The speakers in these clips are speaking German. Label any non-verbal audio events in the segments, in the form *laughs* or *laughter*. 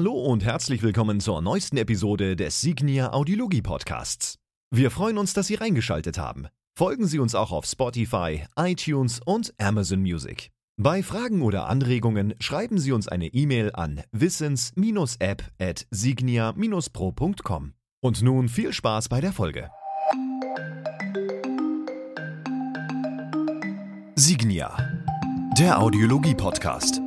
Hallo und herzlich willkommen zur neuesten Episode des Signia Audiologie Podcasts. Wir freuen uns, dass Sie reingeschaltet haben. Folgen Sie uns auch auf Spotify, iTunes und Amazon Music. Bei Fragen oder Anregungen schreiben Sie uns eine E-Mail an wissens-app at signia-pro.com. Und nun viel Spaß bei der Folge. Signia, der Audiologie-Podcast.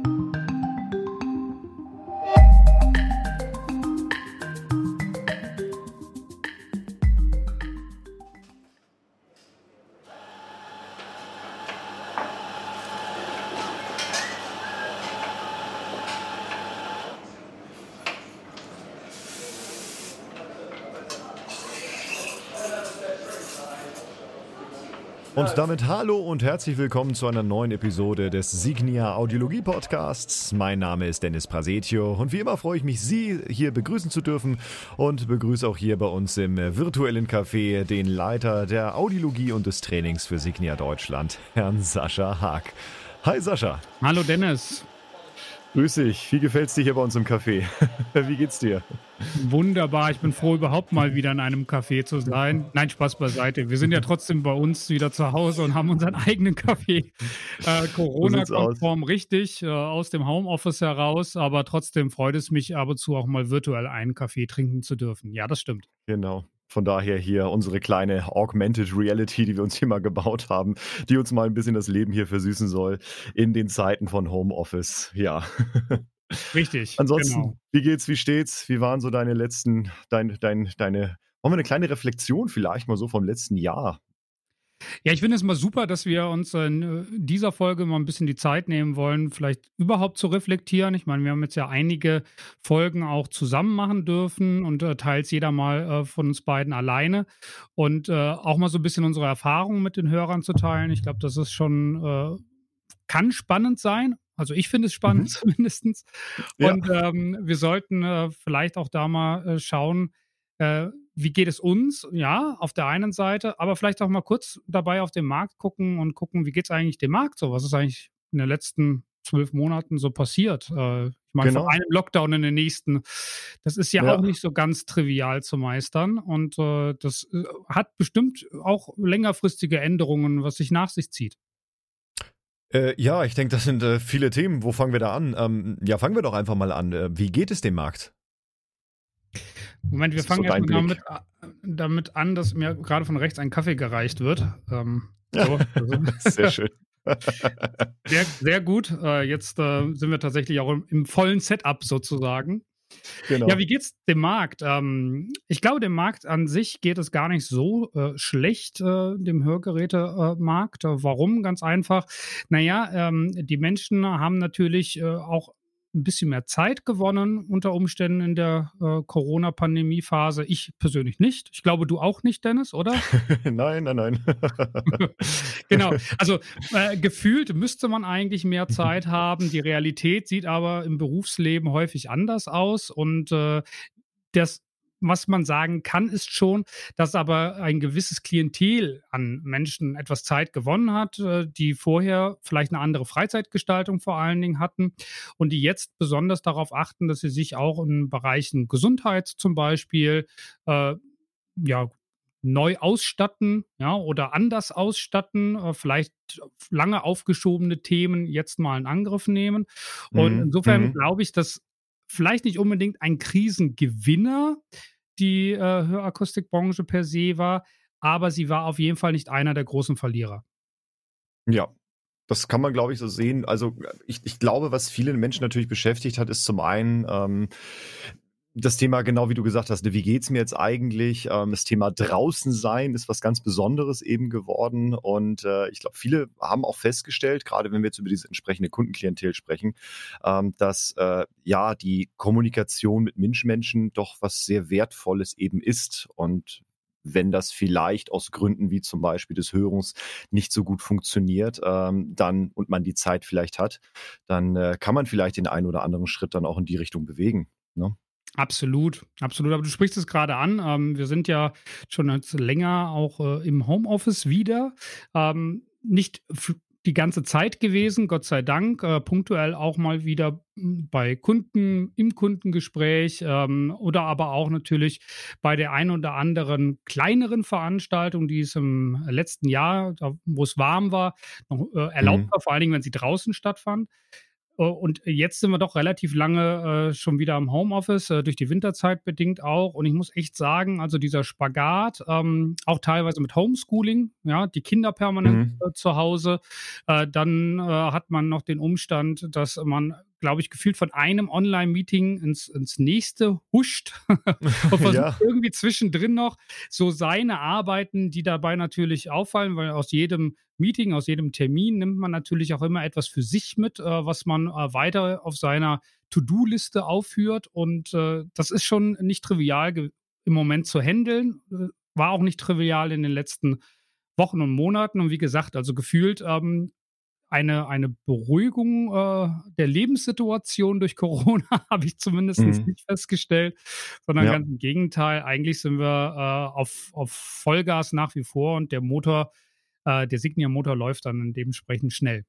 Und damit hallo und herzlich willkommen zu einer neuen Episode des Signia Audiologie Podcasts. Mein Name ist Dennis Prasetio und wie immer freue ich mich, Sie hier begrüßen zu dürfen und begrüße auch hier bei uns im virtuellen Café den Leiter der Audiologie und des Trainings für Signia Deutschland, Herrn Sascha Haag. Hi Sascha. Hallo Dennis. Grüß dich. Wie gefällt's dir hier bei uns im Café? *laughs* Wie geht's dir? Wunderbar. Ich bin froh, überhaupt mal wieder in einem Café zu sein. Nein, Spaß beiseite. Wir sind ja *laughs* trotzdem bei uns wieder zu Hause und haben unseren eigenen Café. Äh, Corona-konform richtig, äh, aus dem Homeoffice heraus. Aber trotzdem freut es mich ab und zu auch mal virtuell einen Kaffee trinken zu dürfen. Ja, das stimmt. Genau. Von daher hier unsere kleine Augmented Reality, die wir uns hier mal gebaut haben, die uns mal ein bisschen das Leben hier versüßen soll in den Zeiten von Homeoffice. Ja. Richtig. Ansonsten, genau. wie geht's, wie steht's? Wie waren so deine letzten, dein, dein, deine, wollen wir eine kleine Reflexion vielleicht mal so vom letzten Jahr ja, ich finde es mal super, dass wir uns in äh, dieser Folge mal ein bisschen die Zeit nehmen wollen, vielleicht überhaupt zu reflektieren. Ich meine, wir haben jetzt ja einige Folgen auch zusammen machen dürfen und äh, teils jeder mal äh, von uns beiden alleine und äh, auch mal so ein bisschen unsere Erfahrungen mit den Hörern zu teilen. Ich glaube, das ist schon, äh, kann spannend sein. Also ich finde es spannend mhm. *laughs* zumindest. Und ja. ähm, wir sollten äh, vielleicht auch da mal schauen, wie geht es uns? Ja, auf der einen Seite, aber vielleicht auch mal kurz dabei auf den Markt gucken und gucken, wie geht es eigentlich dem Markt so? Was ist eigentlich in den letzten zwölf Monaten so passiert? Äh, ich meine, genau. von einem Lockdown in den nächsten, das ist ja, ja, auch nicht so ganz trivial zu meistern und äh, das äh, hat bestimmt auch längerfristige Änderungen, was sich nach sich zieht. Äh, ja, ich denke, das sind äh, viele Themen. Wo fangen wir da an? Ähm, ja, fangen wir doch einfach mal an. Äh, wie geht es dem Markt? Moment, wir fangen so erstmal damit, damit, an, dass mir gerade von rechts ein Kaffee gereicht wird. Ähm, *laughs* so, also. sehr schön. *laughs* *laughs* sehr, sehr gut. Äh, jetzt äh, sind wir tatsächlich auch im, im, vollen Setup sozusagen. Genau. Ja, wie geht's dem Markt? Ähm, ich glaube, dem Markt an sich geht es gar nicht so äh, schlecht, äh, dem Hörgerätemarkt. Warum? Ganz einfach. Naja, ähm, die Menschen haben natürlich äh, auch ein bisschen mehr Zeit gewonnen unter Umständen in der äh, Corona-Pandemie-Phase. Ich persönlich nicht. Ich glaube, du auch nicht, Dennis, oder? *laughs* nein, nein, nein. *laughs* genau. Also äh, gefühlt müsste man eigentlich mehr Zeit haben. Die Realität sieht aber im Berufsleben häufig anders aus und äh, das was man sagen kann, ist schon, dass aber ein gewisses Klientel an Menschen etwas Zeit gewonnen hat, äh, die vorher vielleicht eine andere Freizeitgestaltung vor allen Dingen hatten und die jetzt besonders darauf achten, dass sie sich auch in Bereichen Gesundheit zum Beispiel äh, ja, neu ausstatten, ja, oder anders ausstatten, äh, vielleicht lange aufgeschobene Themen jetzt mal in Angriff nehmen. Und mhm. insofern mhm. glaube ich, dass vielleicht nicht unbedingt ein Krisengewinner die äh, Hörakustikbranche per se war, aber sie war auf jeden Fall nicht einer der großen Verlierer. Ja, das kann man, glaube ich, so sehen. Also ich, ich glaube, was viele Menschen natürlich beschäftigt hat, ist zum einen ähm, das Thema, genau wie du gesagt hast, ne, wie geht's mir jetzt eigentlich? Ähm, das Thema draußen sein ist was ganz Besonderes eben geworden. Und äh, ich glaube, viele haben auch festgestellt, gerade wenn wir jetzt über diese entsprechende Kundenklientel sprechen, ähm, dass äh, ja die Kommunikation mit Menschmenschen doch was sehr Wertvolles eben ist. Und wenn das vielleicht aus Gründen wie zum Beispiel des Hörens nicht so gut funktioniert, ähm, dann und man die Zeit vielleicht hat, dann äh, kann man vielleicht den einen oder anderen Schritt dann auch in die Richtung bewegen. Ne? Absolut, absolut. Aber du sprichst es gerade an. Ähm, wir sind ja schon länger auch äh, im Homeoffice wieder. Ähm, nicht die ganze Zeit gewesen, Gott sei Dank, äh, punktuell auch mal wieder hm, bei Kunden im Kundengespräch ähm, oder aber auch natürlich bei der ein oder anderen kleineren Veranstaltung, die es im letzten Jahr, wo es warm war, noch äh, erlaubt mhm. war, vor allen Dingen, wenn sie draußen stattfand. Äh, und jetzt sind wir doch relativ lange äh, schon wieder im Homeoffice, äh, durch die Winterzeit bedingt auch. Und ich muss echt sagen, also dieser Spagat, ähm, auch teilweise mit Homeschooling, ja, die Kinder permanent mhm. äh, zu Hause, äh, dann äh, hat man noch den Umstand, dass man glaube ich, gefühlt von einem Online-Meeting ins, ins nächste huscht *laughs* und versucht ja. irgendwie zwischendrin noch so seine Arbeiten, die dabei natürlich auffallen, weil aus jedem Meeting, aus jedem Termin nimmt man natürlich auch immer etwas für sich mit, äh, was man äh, weiter auf seiner To-Do-Liste aufführt. Und äh, das ist schon nicht trivial im Moment zu handeln. Äh, war auch nicht trivial in den letzten Wochen und Monaten. Und wie gesagt, also gefühlt ähm, eine, eine Beruhigung äh, der Lebenssituation durch Corona *laughs* habe ich zumindest mhm. nicht festgestellt, sondern ja. ganz im Gegenteil. Eigentlich sind wir äh, auf, auf Vollgas nach wie vor und der Motor, der Signia-Motor läuft dann dementsprechend schnell.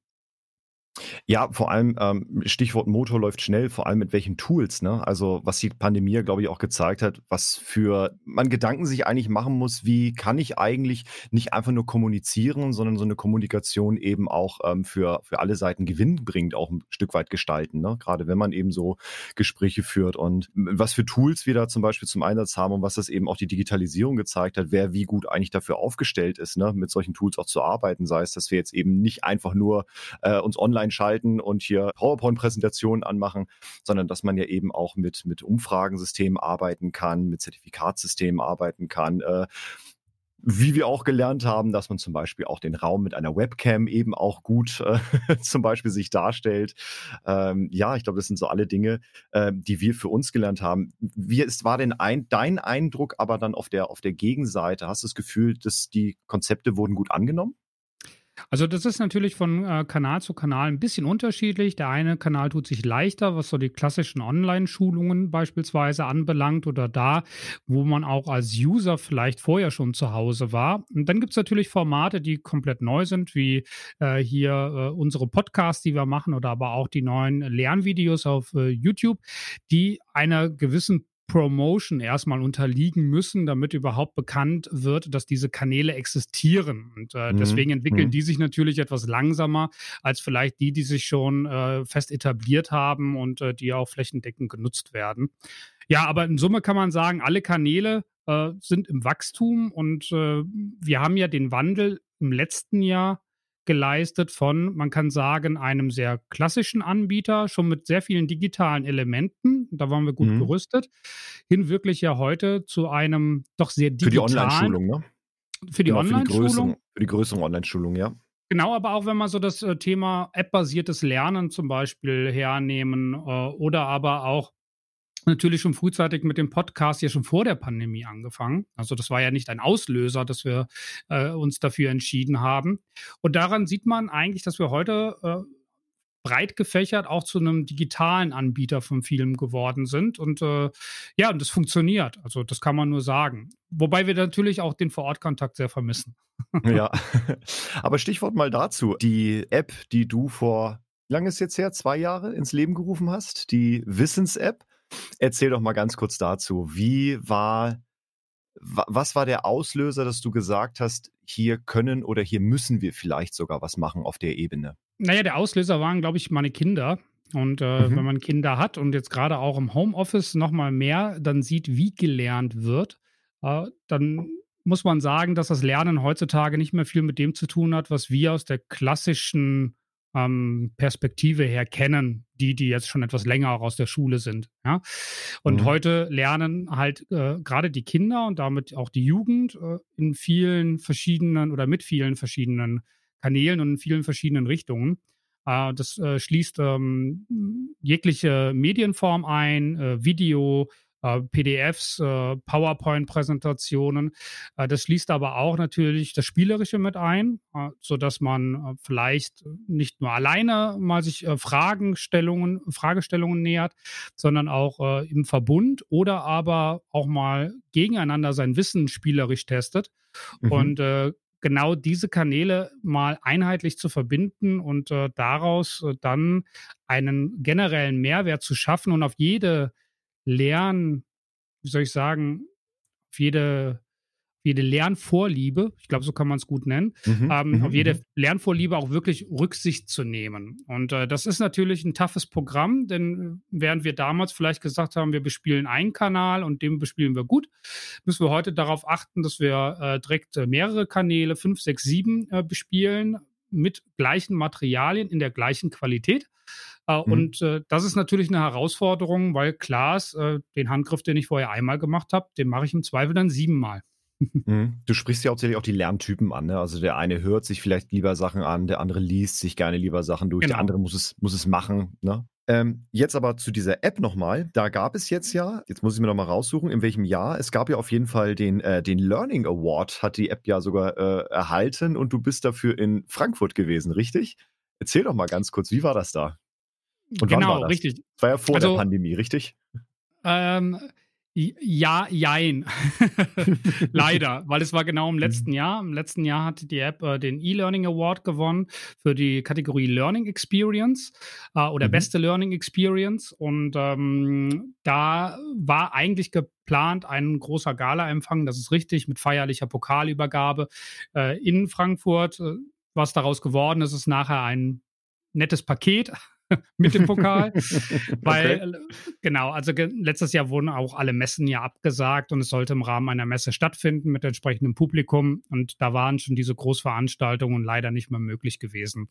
Ja, vor allem ähm, Stichwort Motor läuft schnell, vor allem mit welchen Tools, ne? Also was die Pandemie, glaube ich, auch gezeigt hat, was für man Gedanken sich eigentlich machen muss, wie kann ich eigentlich nicht einfach nur kommunizieren, sondern so eine Kommunikation eben auch ähm, für, für alle Seiten gewinnbringend auch ein Stück weit gestalten, ne? Gerade wenn man eben so Gespräche führt und was für Tools wir da zum Beispiel zum Einsatz haben und was das eben auch die Digitalisierung gezeigt hat, wer wie gut eigentlich dafür aufgestellt ist, ne? Mit solchen Tools auch zu arbeiten, sei es, dass wir jetzt eben nicht einfach nur äh, uns online schalten und hier PowerPoint-Präsentationen anmachen, sondern dass man ja eben auch mit, mit Umfragensystemen arbeiten kann, mit Zertifikatssystemen arbeiten kann. Äh, wie wir auch gelernt haben, dass man zum Beispiel auch den Raum mit einer Webcam eben auch gut äh, *laughs* zum Beispiel sich darstellt. Ähm, ja, ich glaube, das sind so alle Dinge, äh, die wir für uns gelernt haben. Wie ist, war denn ein, dein Eindruck aber dann auf der, auf der Gegenseite? Hast du das Gefühl, dass die Konzepte wurden gut angenommen? Also das ist natürlich von äh, Kanal zu Kanal ein bisschen unterschiedlich. Der eine Kanal tut sich leichter, was so die klassischen Online-Schulungen beispielsweise anbelangt oder da, wo man auch als User vielleicht vorher schon zu Hause war. Und dann gibt es natürlich Formate, die komplett neu sind, wie äh, hier äh, unsere Podcasts, die wir machen oder aber auch die neuen Lernvideos auf äh, YouTube, die einer gewissen Promotion erstmal unterliegen müssen, damit überhaupt bekannt wird, dass diese Kanäle existieren. Und äh, mhm. deswegen entwickeln mhm. die sich natürlich etwas langsamer als vielleicht die, die sich schon äh, fest etabliert haben und äh, die auch flächendeckend genutzt werden. Ja, aber in Summe kann man sagen, alle Kanäle äh, sind im Wachstum und äh, wir haben ja den Wandel im letzten Jahr geleistet von, man kann sagen, einem sehr klassischen Anbieter, schon mit sehr vielen digitalen Elementen, da waren wir gut mhm. gerüstet, hin wirklich ja heute zu einem doch sehr digitalen. Für die Online-Schulung, ne? Für die genau, Online-Schulung. Für die größeren Online-Schulung, ja. Genau, aber auch wenn wir so das äh, Thema App-basiertes Lernen zum Beispiel hernehmen äh, oder aber auch natürlich schon frühzeitig mit dem Podcast ja schon vor der Pandemie angefangen. Also das war ja nicht ein Auslöser, dass wir äh, uns dafür entschieden haben. Und daran sieht man eigentlich, dass wir heute äh, breit gefächert auch zu einem digitalen Anbieter von Film geworden sind. Und äh, ja, und das funktioniert. Also das kann man nur sagen. Wobei wir natürlich auch den Vorortkontakt sehr vermissen. ja, *laughs* aber Stichwort mal dazu. Die App, die du vor, wie lange ist jetzt her? Zwei Jahre ins Leben gerufen hast, die Wissens-App. Erzähl doch mal ganz kurz dazu. Wie war, was war der Auslöser, dass du gesagt hast, hier können oder hier müssen wir vielleicht sogar was machen auf der Ebene? Naja, der Auslöser waren, glaube ich, meine Kinder. Und äh, mhm. wenn man Kinder hat und jetzt gerade auch im Homeoffice nochmal mehr dann sieht, wie gelernt wird, äh, dann muss man sagen, dass das Lernen heutzutage nicht mehr viel mit dem zu tun hat, was wir aus der klassischen ähm, Perspektive her kennen, die, die jetzt schon etwas länger auch aus der Schule sind. Ja? Und mhm. heute lernen halt äh, gerade die Kinder und damit auch die Jugend äh, in vielen verschiedenen oder mit vielen verschiedenen Kanälen und in vielen verschiedenen Richtungen. Äh, das äh, schließt ähm, jegliche Medienform ein, äh, Video, PDFs, äh, PowerPoint-Präsentationen. Äh, das schließt aber auch natürlich das Spielerische mit ein, äh, sodass man äh, vielleicht nicht nur alleine mal sich äh, Fragestellungen, Fragestellungen nähert, sondern auch im Verbund oder aber auch mal gegeneinander sein Wissen spielerisch testet. Mhm. Und genau diese Kanäle mal einheitlich zu verbinden und äh, daraus äh, dann einen generellen Mehrwert zu schaffen und auf jede Lern, wie soll ich sagen, auf jede jede Lernvorliebe, ich glaube, so kann man es gut nennen, mhm, ähm, mhm, auf jede mhm. Lernvorliebe auch wirklich Rücksicht zu nehmen. Und äh, das ist natürlich ein toughes Programm, denn äh, während wir damals vielleicht gesagt haben, wir bespielen einen Kanal und den bespielen wir gut, müssen wir heute darauf achten, dass wir äh, direkt äh, mehrere Kanäle, fünf, sechs, sieben äh, bespielen mit gleichen Materialien in der gleichen Qualität. Äh, mhm. Und äh, das ist natürlich eine Herausforderung, weil Klaas, äh, den Handgriff, den ich vorher einmal gemacht habe, den mache ich im Zweifel dann siebenmal. *laughs* Mhm. Du sprichst ja hauptsächlich auch die Lerntypen an. Ne? Also der eine hört sich vielleicht lieber Sachen an, der andere liest sich gerne lieber Sachen durch, genau. der andere muss es, muss es machen. Ne? Ähm, jetzt aber zu dieser App nochmal. Da gab es jetzt ja, jetzt muss ich mir nochmal raussuchen, in welchem Jahr. Es gab ja auf jeden Fall den, äh, den Learning Award, hat die App ja sogar äh, erhalten und du bist dafür in Frankfurt gewesen, richtig? Erzähl doch mal ganz kurz, wie war das da? Und genau, richtig. Das war ja vor also, der Pandemie, richtig? Ähm, ja, jein. *laughs* Leider, *laughs* weil es war genau im letzten mhm. Jahr. Im letzten Jahr hatte die App äh, den E-Learning Award gewonnen für die Kategorie Learning Experience äh, oder mhm. beste Learning Experience. Und ähm, da war eigentlich geplant ein großer Gala-Empfang, das ist richtig, mit feierlicher Pokalübergabe äh, in Frankfurt. Äh, was daraus geworden ist, ist nachher ein nettes Paket *laughs* mit dem Pokal. *laughs* weil, okay. genau, also letztes Jahr wurden auch alle Messen ja abgesagt und es sollte im Rahmen einer Messe stattfinden mit entsprechendem Publikum. Und da waren schon diese Großveranstaltungen leider nicht mehr möglich gewesen.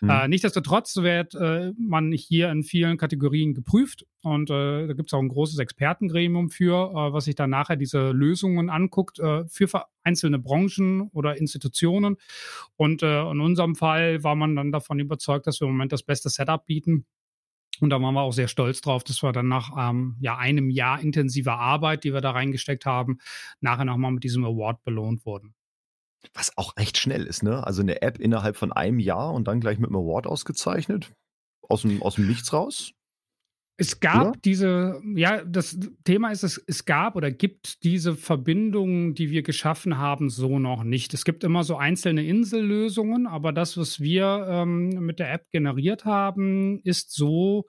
Mhm. Äh, nichtsdestotrotz wird äh, man hier in vielen Kategorien geprüft und äh, da gibt es auch ein großes Expertengremium für, äh, was sich dann nachher diese Lösungen anguckt äh, für einzelne Branchen oder Institutionen. Und äh, in unserem Fall war man dann davon überzeugt, dass wir im Moment das beste Setup bieten. Und da waren wir auch sehr stolz drauf, dass wir dann nach ähm, ja, einem Jahr intensiver Arbeit, die wir da reingesteckt haben, nachher nochmal mit diesem Award belohnt wurden. Was auch echt schnell ist, ne? Also eine App innerhalb von einem Jahr und dann gleich mit einem Award ausgezeichnet. Aus dem, aus dem Nichts raus. Es gab ja? diese, ja, das Thema ist, es, es gab oder gibt diese Verbindungen, die wir geschaffen haben, so noch nicht. Es gibt immer so einzelne Insellösungen, aber das, was wir ähm, mit der App generiert haben, ist so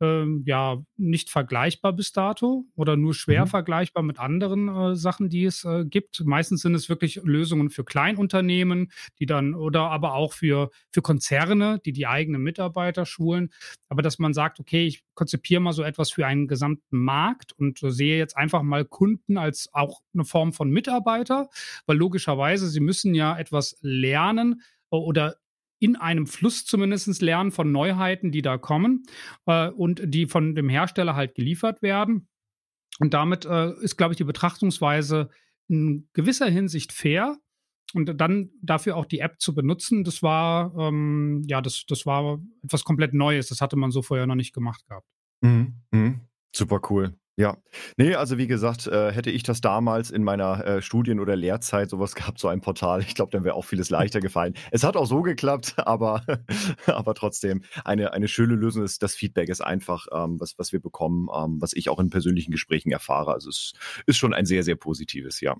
ähm, ja nicht vergleichbar bis dato oder nur schwer mhm. vergleichbar mit anderen äh, Sachen, die es äh, gibt. Meistens sind es wirklich Lösungen für Kleinunternehmen, die dann oder aber auch für, für Konzerne, die die eigenen Mitarbeiter schulen. Aber dass man sagt, okay, ich konzipiere mal so etwas für einen gesamten Markt und äh, sehe jetzt einfach mal Kunden als auch eine Form von Mitarbeiter, weil logischerweise sie müssen ja etwas lernen oder in einem Fluss zumindest lernen von Neuheiten, die da kommen äh, und die von dem Hersteller halt geliefert werden. Und damit äh, ist, glaube ich, die Betrachtungsweise in gewisser Hinsicht fair. Und dann dafür auch die App zu benutzen, das war ähm, ja, das, das war etwas komplett Neues. Das hatte man so vorher noch nicht gemacht gehabt. Mhm, mh. Super cool. Ja, nee, also wie gesagt, äh, hätte ich das damals in meiner äh, Studien- oder Lehrzeit sowas gehabt, so ein Portal, ich glaube, dann wäre auch vieles leichter gefallen. Es hat auch so geklappt, *laughs* aber, aber trotzdem eine, eine schöne Lösung ist, das Feedback ist einfach, ähm, was, was wir bekommen, ähm, was ich auch in persönlichen Gesprächen erfahre. Also es ist schon ein sehr, sehr positives, ja.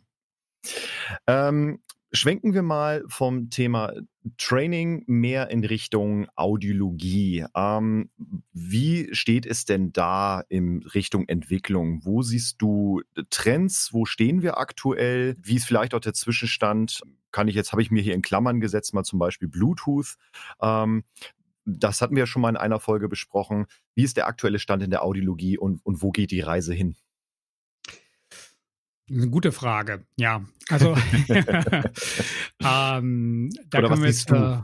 Ähm, Schwenken wir mal vom Thema Training mehr in Richtung Audiologie. Ähm, wie steht es denn da in Richtung Entwicklung? Wo siehst du Trends? Wo stehen wir aktuell? Wie ist vielleicht auch der Zwischenstand? Kann ich jetzt, habe ich mir hier in Klammern gesetzt, mal zum Beispiel Bluetooth. Ähm, das hatten wir schon mal in einer Folge besprochen. Wie ist der aktuelle Stand in der Audiologie und, und wo geht die Reise hin? Eine gute Frage, ja. Also, *laughs* *laughs* ähm, da Oder können wir jetzt. Äh,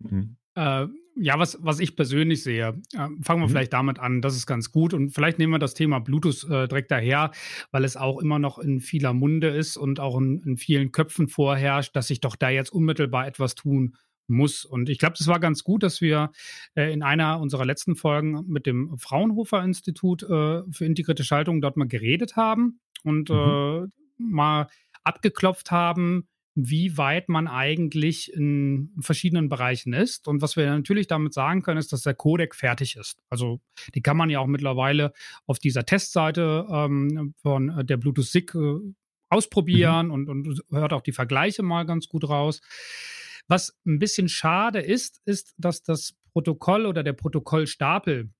mhm. äh, ja, was, was ich persönlich sehe, äh, fangen wir mhm. vielleicht damit an, das ist ganz gut. Und vielleicht nehmen wir das Thema Bluetooth äh, direkt daher, weil es auch immer noch in vieler Munde ist und auch in, in vielen Köpfen vorherrscht, dass sich doch da jetzt unmittelbar etwas tun muss. Und ich glaube, das war ganz gut, dass wir äh, in einer unserer letzten Folgen mit dem Fraunhofer Institut äh, für integrierte Schaltung dort mal geredet haben und mhm. äh, mal abgeklopft haben, wie weit man eigentlich in verschiedenen Bereichen ist. Und was wir natürlich damit sagen können, ist, dass der Codec fertig ist. Also die kann man ja auch mittlerweile auf dieser Testseite ähm, von der Bluetooth SIG äh, ausprobieren mhm. und, und hört auch die Vergleiche mal ganz gut raus. Was ein bisschen schade ist, ist, dass das Protokoll oder der Protokollstapel,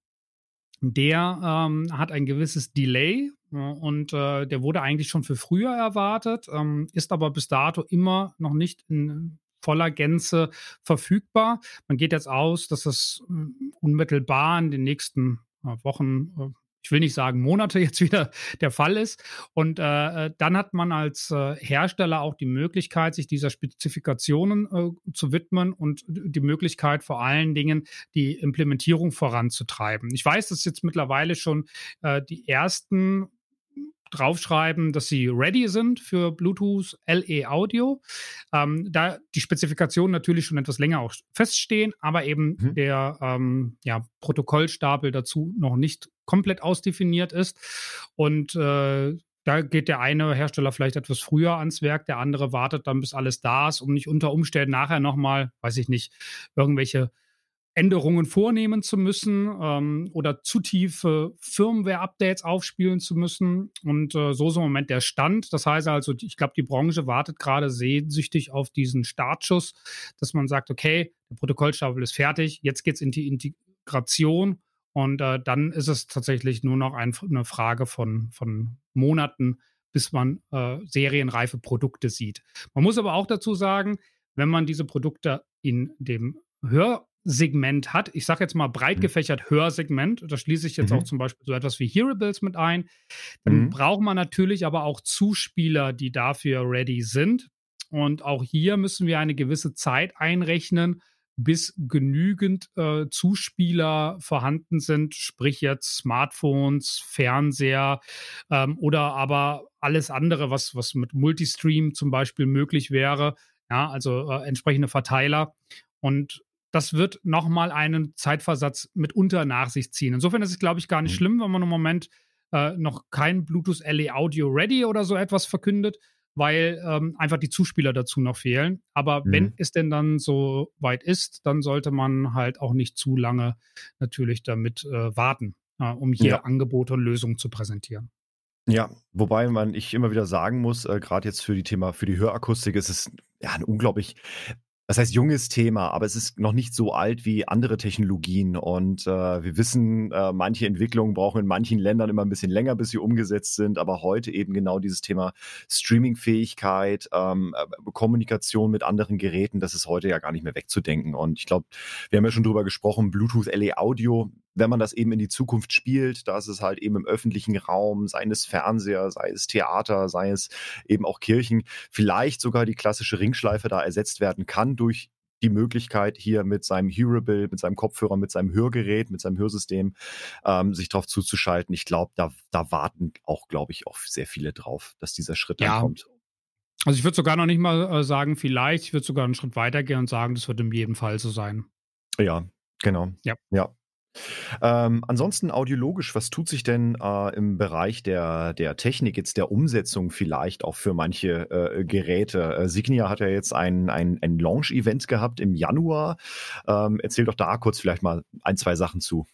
der ähm, hat ein gewisses Delay und äh, der wurde eigentlich schon für früher erwartet, ähm, ist aber bis dato immer noch nicht in voller Gänze verfügbar. Man geht jetzt aus, dass das äh, unmittelbar in den nächsten äh, Wochen, äh, ich will nicht sagen Monate *laughs* jetzt wieder der Fall ist. Und äh, äh, dann hat man als äh, Hersteller auch die Möglichkeit, sich dieser Spezifikationen äh, zu widmen und die Möglichkeit vor allen Dingen die Implementierung voranzutreiben. Ich weiß, dass jetzt mittlerweile schon äh, die ersten draufschreiben, dass sie ready sind für Bluetooth LE Audio. Ähm, da die Spezifikationen natürlich schon etwas länger auch feststehen, aber eben mhm. der ähm, ja, Protokollstapel dazu noch nicht komplett ausdefiniert ist. Und äh, da geht der eine Hersteller vielleicht etwas früher ans Werk, der andere wartet dann, bis alles da ist, um nicht unter Umständen nachher nochmal, weiß ich nicht, irgendwelche Änderungen vornehmen zu müssen ähm, oder zu tiefe Firmware-Updates aufspielen zu müssen. Und äh, so ist im Moment der Stand. Das heißt also, ich glaube, die Branche wartet gerade sehnsüchtig auf diesen Startschuss, dass man sagt, okay, der Protokollstapel ist fertig, jetzt geht es in die Integration und äh, dann ist es tatsächlich nur noch ein, eine Frage von, von Monaten, bis man äh, serienreife Produkte sieht. Man muss aber auch dazu sagen, wenn man diese Produkte in dem Hör Segment hat, ich sage jetzt mal breit mhm. gefächert Hörsegment, da schließe ich jetzt mhm. auch zum Beispiel so etwas wie Hearables mit ein, dann mhm. braucht man natürlich aber auch Zuspieler, die dafür ready sind. Und auch hier müssen wir eine gewisse Zeit einrechnen, bis genügend äh, Zuspieler vorhanden sind, sprich jetzt Smartphones, Fernseher ähm, oder aber alles andere, was, was mit Multistream zum Beispiel möglich wäre. Ja, also äh, entsprechende Verteiler. Und das wird nochmal einen Zeitversatz mitunter nach sich ziehen. Insofern ist es, glaube ich, gar nicht mhm. schlimm, wenn man im Moment äh, noch kein Bluetooth LE Audio Ready oder so etwas verkündet, weil ähm, einfach die Zuspieler dazu noch fehlen. Aber mhm. wenn es denn dann so weit ist, dann sollte man halt auch nicht zu lange natürlich damit äh, warten, äh, um hier ja. Angebote und Lösungen zu präsentieren. Ja, wobei man ich immer wieder sagen muss, äh, gerade jetzt für die Thema, für die Hörakustik ist es ja ein unglaublich das heißt junges Thema, aber es ist noch nicht so alt wie andere Technologien. Und äh, wir wissen, äh, manche Entwicklungen brauchen in manchen Ländern immer ein bisschen länger, bis sie umgesetzt sind. Aber heute eben genau dieses Thema Streaming-Fähigkeit, ähm, äh, Kommunikation mit anderen Geräten, das ist heute ja gar nicht mehr wegzudenken. Und ich glaube, wir haben ja schon drüber gesprochen, Bluetooth LE Audio, wenn man das eben in die Zukunft spielt, da ist es halt eben im öffentlichen Raum, sei es Fernseher, sei es Theater, sei es eben auch Kirchen, vielleicht sogar die klassische Ringschleife da ersetzt werden kann durch die Möglichkeit, hier mit seinem Hearable, mit seinem Kopfhörer, mit seinem Hörgerät, mit seinem Hörsystem ähm, sich darauf zuzuschalten. Ich glaube, da, da warten auch, glaube ich, auch sehr viele drauf, dass dieser Schritt ja. dann kommt. Also ich würde sogar noch nicht mal äh, sagen, vielleicht, ich würde sogar einen Schritt weitergehen und sagen, das wird in jedem Fall so sein. Ja, genau. Ja. Ja. Ähm, ansonsten audiologisch, was tut sich denn äh, im Bereich der, der Technik, jetzt der Umsetzung vielleicht auch für manche äh, Geräte? Äh, Signia hat ja jetzt ein, ein, ein Launch-Event gehabt im Januar. Ähm, erzähl doch da kurz vielleicht mal ein, zwei Sachen zu.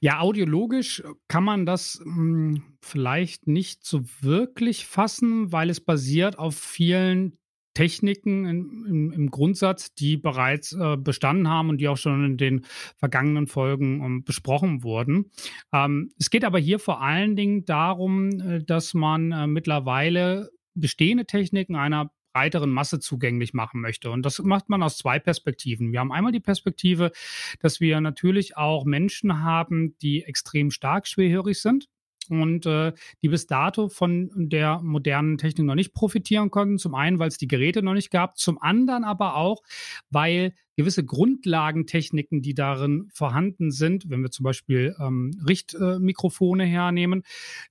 Ja, audiologisch kann man das mh, hm, vielleicht nicht so wirklich fassen, weil es basiert auf vielen Techniken in, in, im Grundsatz, die bereits äh, bestanden haben und die auch schon in den vergangenen Folgen um, ähm, besprochen wurden. Ähm, es geht aber hier vor allen Dingen darum, äh, dass man äh, mittlerweile bestehende Techniken einer breiteren Masse zugänglich machen möchte. Und das macht man aus zwei Perspektiven. Wir haben einmal die Perspektive, dass wir natürlich auch Menschen haben, die extrem stark schwerhörig sind und äh, die bis dato von der modernen Technik noch nicht profitieren konnten. Zum einen, weil es die Geräte noch nicht gab, zum anderen aber auch, weil gewisse Grundlagentechniken, die darin vorhanden sind, wenn wir zum Beispiel ähm, Richtmikrofone äh, hernehmen,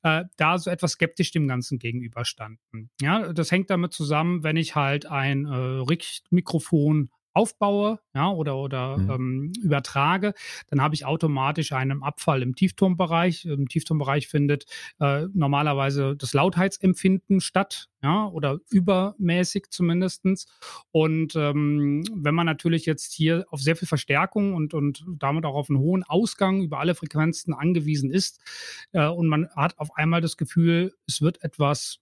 äh, da so etwas skeptisch dem Ganzen gegenüberstanden. Ja, das hängt damit zusammen, wenn ich halt ein äh, Richtmikrofon aufbaue ja, oder, oder mhm. ähm, übertrage, dann habe ich automatisch einen Abfall im Tieftonbereich. Im Tieftonbereich findet äh, normalerweise das Lautheitsempfinden statt, ja, oder übermäßig zumindestens. Und ähm, wenn man natürlich jetzt hier auf sehr viel Verstärkung und, und damit auch auf einen hohen Ausgang über alle Frequenzen angewiesen ist äh, und man hat auf einmal das Gefühl, es wird etwas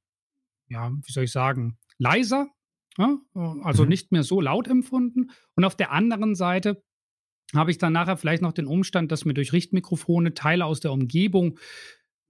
ja, wie soll ich sagen, leiser, ja? also mhm. nicht mehr so laut empfunden. Und auf der anderen Seite habe ich dann nachher vielleicht noch den Umstand, dass mir durch Richtmikrofone Teile aus der Umgebung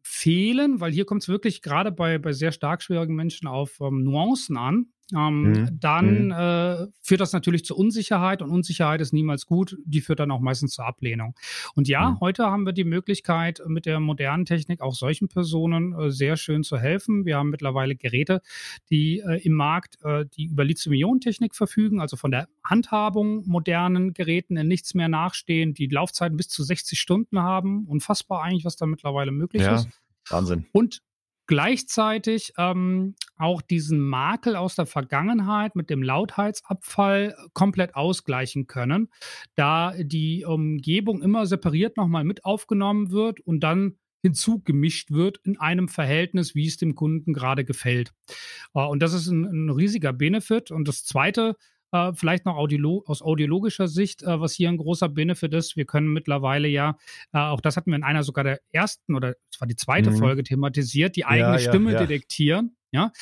fehlen, weil hier kommt es wirklich gerade bei, bei sehr stark schwierigen Menschen auf ähm, Nuancen an ähm, mhm. dann mhm. äh, führt das natürlich zur Unsicherheit und Unsicherheit ist niemals gut. Die führt dann auch meistens zur Ablehnung. Und ja, mhm. heute haben wir die Möglichkeit, mit der modernen Technik auch solchen Personen äh, sehr schön zu helfen. Wir haben mittlerweile Geräte, die äh, im Markt, äh, die über Lithium-Ionen-Technik verfügen, also von der Handhabung modernen Geräten in nichts mehr nachstehen, die Laufzeiten bis zu 60 Stunden haben. Unfassbar eigentlich, was da mittlerweile möglich ja. ist. Wahnsinn. Und gleichzeitig ähm, auch diesen Makel aus der Vergangenheit mit dem Lautheitsabfall komplett ausgleichen können, da die Umgebung immer separiert nochmal mit aufgenommen wird und dann hinzugemischt wird in einem Verhältnis, wie es dem Kunden gerade gefällt. Äh, und das ist ein, ein riesiger Benefit. Und das Zweite, äh, vielleicht noch audiolo aus audiologischer Sicht, äh, was hier ein großer Benefit ist. Wir können mittlerweile ja, äh, auch das hatten wir in einer sogar der ersten oder es war die zweite mhm. Folge thematisiert, die eigene ja, Stimme ja. detektieren. Ja,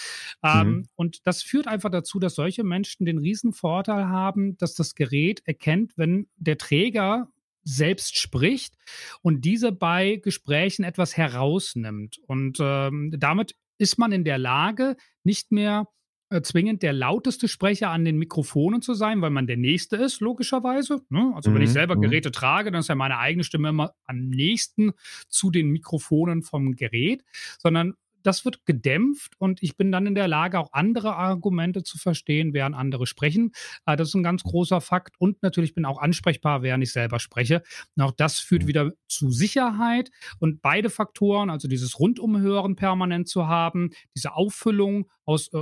ähm, mhm. und das führt einfach dazu, dass solche Menschen den riesen Vorteil haben, dass das Gerät erkennt, wenn der Träger selbst spricht und diese bei Gesprächen etwas herausnimmt. Und ähm, damit ist man in der Lage, nicht mehr äh, zwingend der lauteste Sprecher an den Mikrofonen zu sein, weil man der Nächste ist, logischerweise. Ne? Also, mhm. wenn ich mhm, selber mhm. Geräte trage, dann ist ja meine eigene Stimme immer am nächsten zu den Mikrofonen vom Gerät, sondern das wird gedämpft und ich bin dann in der Lage, auch andere Argumente zu verstehen, während andere sprechen. Äh, das ist ein ganz großer Fakt. Und natürlich bin auch ansprechbar, während ich selber spreche. Und auch das führt mhm. wieder zu Sicherheit. Und beide Faktoren, also dieses Rundumhören permanent zu haben, diese Auffüllung aus äh,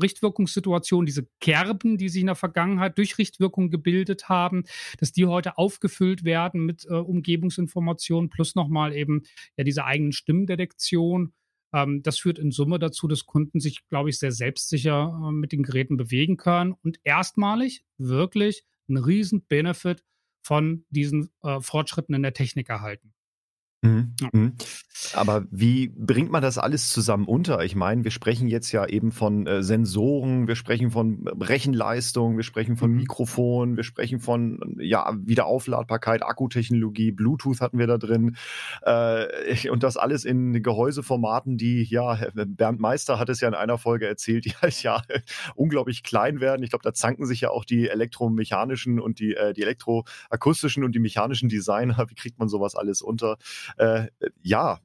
Richtwirkungssituationen, diese Kerben, die sich in der Vergangenheit durch Richtwirkung gebildet haben, dass die heute aufgefüllt werden mit äh, Umgebungsinformationen plus nochmal eben ja diese eigenen Stimmdetektion ähm, das führt in Summe dazu, dass Kunden sich, glaube ich, sehr selbstsicher äh, mit den Geräten bewegen können und erstmalig wirklich einen riesen Benefit von diesen äh, Fortschritten in der Technik erhalten. Mhm. Mhm. Aber wie bringt man das alles zusammen unter? Ich meine, wir sprechen jetzt ja eben von äh, Sensoren, wir sprechen von Rechenleistung, wir sprechen von mhm. Mikrofon, wir sprechen von ja Wiederaufladbarkeit, Akkutechnologie, Bluetooth hatten wir da drin äh, und das alles in Gehäuseformaten, die ja Bernd Meister hat es ja in einer Folge erzählt, *laughs* die halt ja unglaublich klein werden. Ich glaube, da zanken sich ja auch die elektromechanischen und die äh, die elektroakustischen und die mechanischen Designer. Wie kriegt man sowas alles unter? Äh, ja,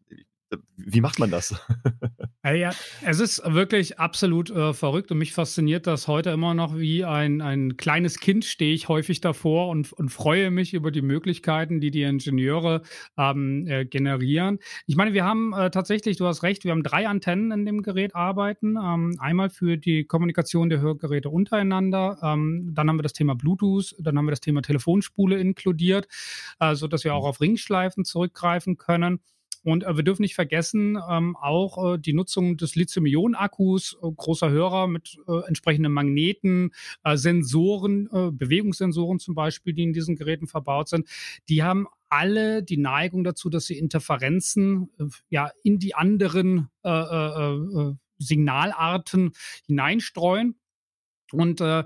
wie macht man das? *laughs* Ja, es ist wirklich absolut äh, verrückt und mich fasziniert das heute immer noch wie ein, ein kleines Kind stehe ich häufig davor und, und freue mich über die Möglichkeiten, die die Ingenieure ähm, äh, generieren. Ich meine, wir haben äh, tatsächlich, du hast recht, wir haben drei Antennen in dem Gerät arbeiten. Ähm, einmal für die Kommunikation der Hörgeräte untereinander, ähm, dann haben wir das Thema Bluetooth, dann haben wir das Thema Telefonspule inkludiert, äh, sodass wir auch auf Ringschleifen zurückgreifen können. Und äh, wir dürfen nicht vergessen, ähm, auch äh, die Nutzung des Lithium-Ionen-Akkus, äh, großer Hörer mit äh, entsprechenden Magneten, äh, Sensoren, äh, Bewegungssensoren zum Beispiel, die in diesen Geräten verbaut sind, die haben alle die Neigung dazu, dass sie Interferenzen ja in die anderen Signalarten hineinstreuen. Und äh,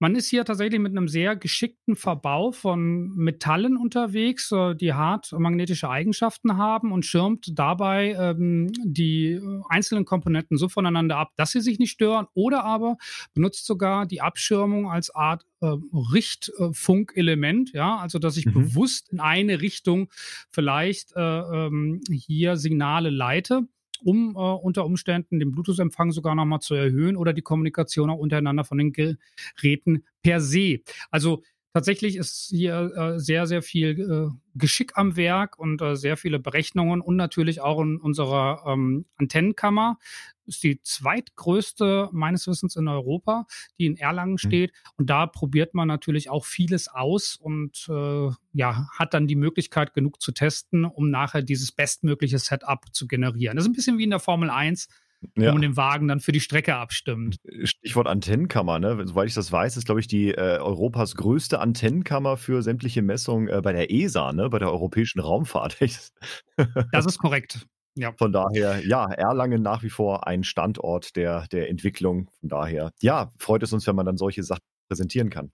man ist hier tatsächlich mit einem sehr geschickten Verbau von Metallen unterwegs, äh, die hart magnetische Eigenschaften haben und schirmt dabei ähm, die einzelnen Komponenten so voneinander ab, dass sie sich nicht stören oder aber benutzt sogar die Abschirmung als Art äh, Richtfunkelement, ja, also dass ich mhm. bewusst in eine Richtung vielleicht äh, ähm, hier Signale leite um äh, unter Umständen den Bluetooth-Empfang sogar nochmal zu erhöhen oder die Kommunikation auch untereinander von den Geräten per se. Also tatsächlich ist hier äh, sehr, sehr viel äh, Geschick am Werk und äh, sehr viele Berechnungen und natürlich auch in unserer ähm, Antennenkammer. Ist die zweitgrößte meines Wissens in Europa, die in Erlangen mhm. steht. Und da probiert man natürlich auch vieles aus und äh, ja, hat dann die Möglichkeit, genug zu testen, um nachher dieses bestmögliche Setup zu generieren. Das ist ein bisschen wie in der Formel 1 ja. und den Wagen dann für die Strecke abstimmt. Stichwort Antennenkammer, ne? Soweit ich das weiß, ist, glaube ich, die äh, Europas größte Antennenkammer für sämtliche Messungen äh, bei der ESA, ne? Bei der Europäischen Raumfahrt. *laughs* das ist korrekt. Ja. Von daher, ja, Erlangen nach wie vor ein Standort der, der Entwicklung. Von daher, ja, freut es uns, wenn man dann solche Sachen präsentieren kann.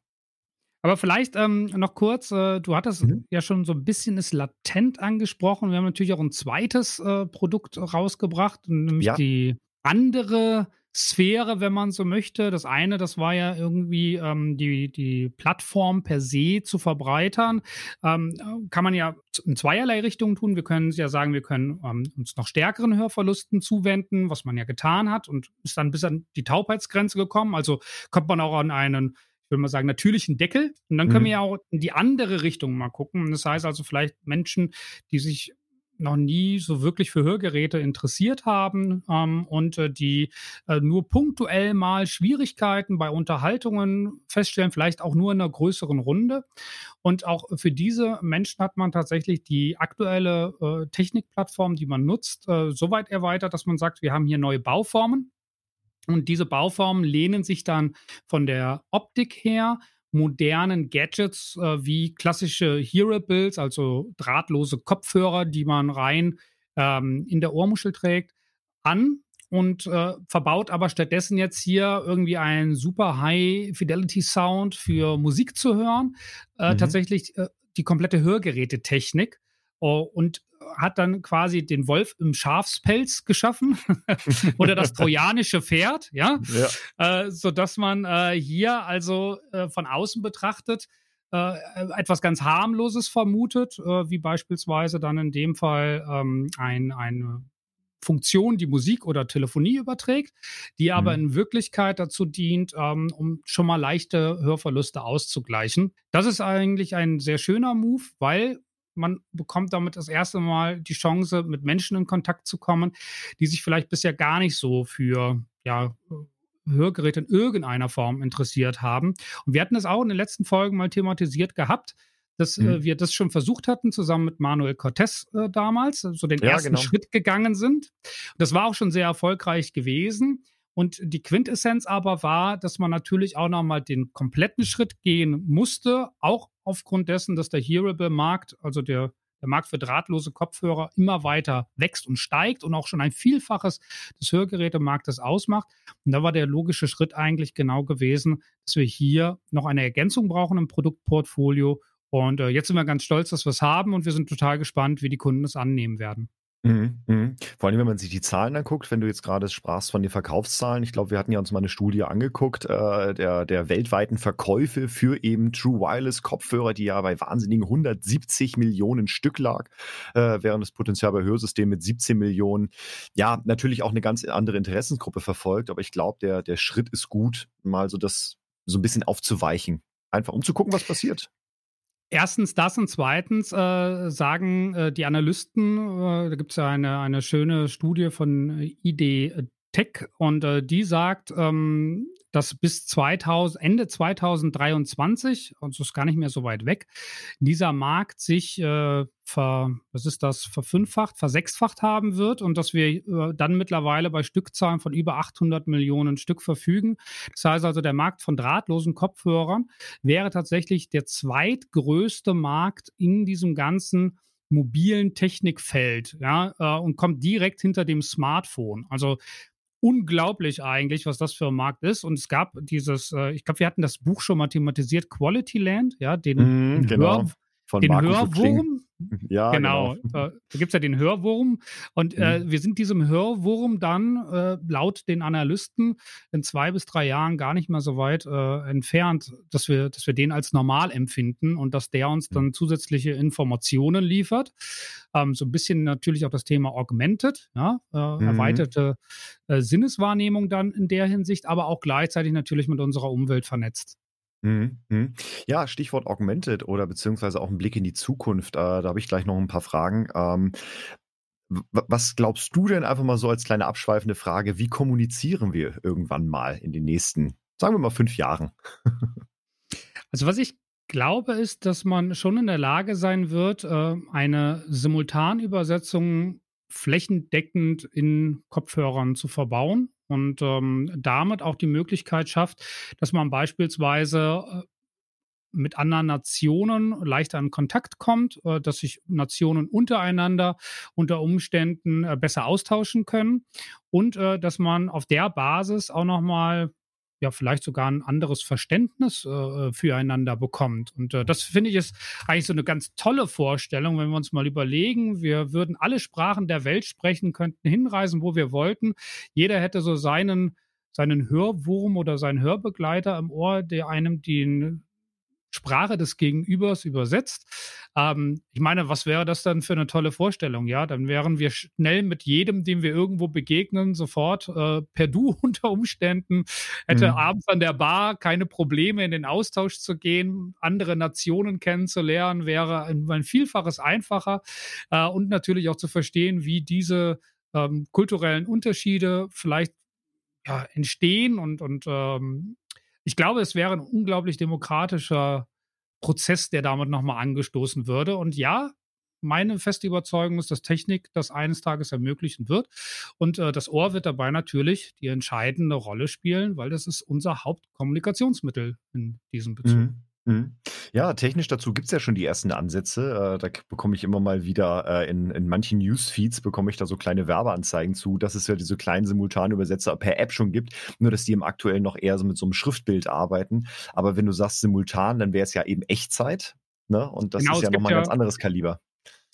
Aber vielleicht ähm, noch kurz, äh, du hattest mhm. ja schon so ein bisschen es latent angesprochen. Wir haben natürlich auch ein zweites äh, Produkt rausgebracht, nämlich ja. die andere Sphäre, wenn man so möchte. Das eine, das war ja irgendwie ähm, die, die Plattform per se zu verbreitern. Ähm, kann man ja in zweierlei Richtungen tun. Wir können ja sagen, wir können ähm, uns noch stärkeren Hörverlusten zuwenden, was man ja getan hat und ist dann bis an die Taubheitsgrenze gekommen. Also kommt man auch an einen würde mal sagen, natürlichen Deckel. Und dann können mhm. wir ja auch in die andere Richtung mal gucken. Das heißt also vielleicht Menschen, die sich noch nie so wirklich für Hörgeräte interessiert haben ähm, und äh, die äh, nur punktuell mal Schwierigkeiten bei Unterhaltungen feststellen, vielleicht auch nur in einer größeren Runde. Und auch für diese Menschen hat man tatsächlich die aktuelle äh, Technikplattform, die man nutzt, äh, so weit erweitert, dass man sagt, wir haben hier neue Bauformen. Und diese Bauformen lehnen sich dann von der Optik her modernen Gadgets äh, wie klassische Hearables, also drahtlose Kopfhörer, die man rein ähm, in der Ohrmuschel trägt, an und äh, verbaut aber stattdessen jetzt hier irgendwie einen super High-Fidelity-Sound für Musik zu hören. Äh, mhm. Tatsächlich äh, die komplette Hörgerätetechnik. Oh, und hat dann quasi den Wolf im Schafspelz geschaffen *laughs* oder das trojanische Pferd, ja, ja. Äh, so dass man äh, hier also äh, von außen betrachtet äh, etwas ganz harmloses vermutet, äh, wie beispielsweise dann in dem Fall ähm, ein, eine Funktion, die Musik oder Telefonie überträgt, die aber mhm. in Wirklichkeit dazu dient, ähm, um schon mal leichte Hörverluste auszugleichen. Das ist eigentlich ein sehr schöner Move, weil man bekommt damit das erste Mal die Chance, mit Menschen in Kontakt zu kommen, die sich vielleicht bisher gar nicht so für ja, Hörgeräte in irgendeiner Form interessiert haben. Und wir hatten das auch in den letzten Folgen mal thematisiert gehabt, dass äh, mhm. äh, wir das schon versucht hatten, zusammen mit Manuel Cortez äh, damals, so den ja, ersten genau. Schritt gegangen sind. Das war auch schon sehr erfolgreich gewesen. Und die Quintessenz aber war, dass man natürlich auch nochmal den kompletten Schritt gehen musste, auch aufgrund dessen, dass der Hearable-Markt, also der, der Markt für drahtlose Kopfhörer, immer weiter wächst und steigt und auch schon ein Vielfaches des Hörgerätemarktes ausmacht. Und da war der logische Schritt eigentlich genau gewesen, dass wir hier noch eine Ergänzung brauchen im Produktportfolio. Und äh, jetzt sind wir ganz stolz, dass wir es haben und wir sind total gespannt, wie die Kunden es annehmen werden. Mhm, mhm. Vor allem, wenn man sich die Zahlen anguckt, wenn du jetzt gerade sprachst von den Verkaufszahlen, ich glaube, wir hatten ja uns mal eine Studie angeguckt, äh, der, der weltweiten Verkäufe für eben True Wireless Kopfhörer, die ja bei wahnsinnigen 170 Millionen Stück lag, äh, während das Potenzial bei Hörsystem mit 17 Millionen, ja, natürlich auch eine ganz andere Interessensgruppe verfolgt, aber ich glaube, der, der Schritt ist gut, mal so das so ein bisschen aufzuweichen. Einfach um zu gucken, was passiert. Erstens das und zweitens äh, sagen äh, die Analysten, äh, da gibt es ja eine, eine schöne Studie von ID Tech und äh, die sagt, ähm, dass bis 2000, Ende 2023, und das ist gar nicht mehr so weit weg, dieser Markt sich äh, ver, was ist das, verfünffacht, versechsfacht haben wird und dass wir äh, dann mittlerweile bei Stückzahlen von über 800 Millionen Stück verfügen. Das heißt also, der Markt von drahtlosen Kopfhörern wäre tatsächlich der zweitgrößte Markt in diesem ganzen mobilen Technikfeld, ja, äh, und kommt direkt hinter dem Smartphone. Also unglaublich eigentlich, was das für ein Markt ist. Und es gab dieses, äh, ich glaube, wir hatten das Buch schon mal thematisiert, Quality Land, ja, den, mm, genau. Hör, Von den Hörwurm, ja, genau. genau. Äh, da gibt es ja den Hörwurm. Und äh, mhm. wir sind diesem Hörwurm dann äh, laut den Analysten in zwei bis drei Jahren gar nicht mehr so weit äh, entfernt, dass wir, dass wir den als normal empfinden und dass der uns dann zusätzliche Informationen liefert. Ähm, so ein bisschen natürlich auch das Thema Augmented, ja, äh, mhm. erweiterte Sinneswahrnehmung dann in der Hinsicht, aber auch gleichzeitig natürlich mit unserer Umwelt vernetzt. Mhm, mhm. Ja, Stichwort Augmented oder beziehungsweise auch ein Blick in die Zukunft. Äh, da habe ich gleich noch ein paar Fragen. Ähm, was glaubst du denn einfach mal so als kleine abschweifende Frage, wie kommunizieren wir irgendwann mal in den nächsten, sagen wir mal, fünf Jahren? *laughs* Also was ich glaube, ist, dass man schon in der Lage sein wird, äh, eine Simultanübersetzung flächendeckend in Kopfhörern zu verbauen und ähm, damit auch die Möglichkeit schafft, dass man beispielsweise äh, mit anderen Nationen leichter in Kontakt kommt, äh, dass sich Nationen untereinander unter Umständen äh, besser austauschen können und dass man auf der Basis auch nochmal ja vielleicht sogar ein anderes Verständnis äh, füreinander bekommt. Und äh, das finde ich ist eigentlich so eine ganz tolle Vorstellung, wenn wir uns mal überlegen, wir würden alle Sprachen der Welt sprechen, könnten hinreisen, wo wir wollten. Jeder hätte so seinen seinen Hörwurm oder seinen Hörbegleiter im Ohr, der einem den Sprache des Gegenübers übersetzt. Ähm, ich meine, was wäre das dann für eine tolle Vorstellung? Ja, dann wären wir schnell mit jedem, dem wir irgendwo begegnen, sofort äh, per Du *laughs* unter Umständen, hätte mhm. abends an der Bar keine Probleme, in den Austausch zu gehen, andere Nationen kennenzulernen, wäre ein, ein Vielfaches einfacher äh, und natürlich auch zu verstehen, wie diese ähm, kulturellen Unterschiede vielleicht ja, entstehen und, und ähm, ich glaube, es wäre ein unglaublich demokratischer Prozess, der damit nochmal angestoßen würde. Und ja, meine feste Überzeugung ist, dass Technik das eines Tages ermöglichen wird. Und äh, das Ohr wird dabei natürlich die entscheidende Rolle spielen, weil das ist unser Hauptkommunikationsmittel in diesem Bezug. Mhm. Mhm. Ja, technisch dazu gibt es ja schon die ersten Ansätze. Äh, da bekomme ich immer mal wieder äh, in, in manchen Newsfeeds bekomme ich da so kleine Werbeanzeigen zu, dass es ja diese kleinen Simultanübersetzer per App schon gibt, nur dass die im aktuell noch eher so mit so einem Schriftbild arbeiten. Aber wenn du sagst simultan, dann wäre es ja eben Echtzeit. Ne? Und das genau, ist ja nochmal ein ganz anderes Kaliber.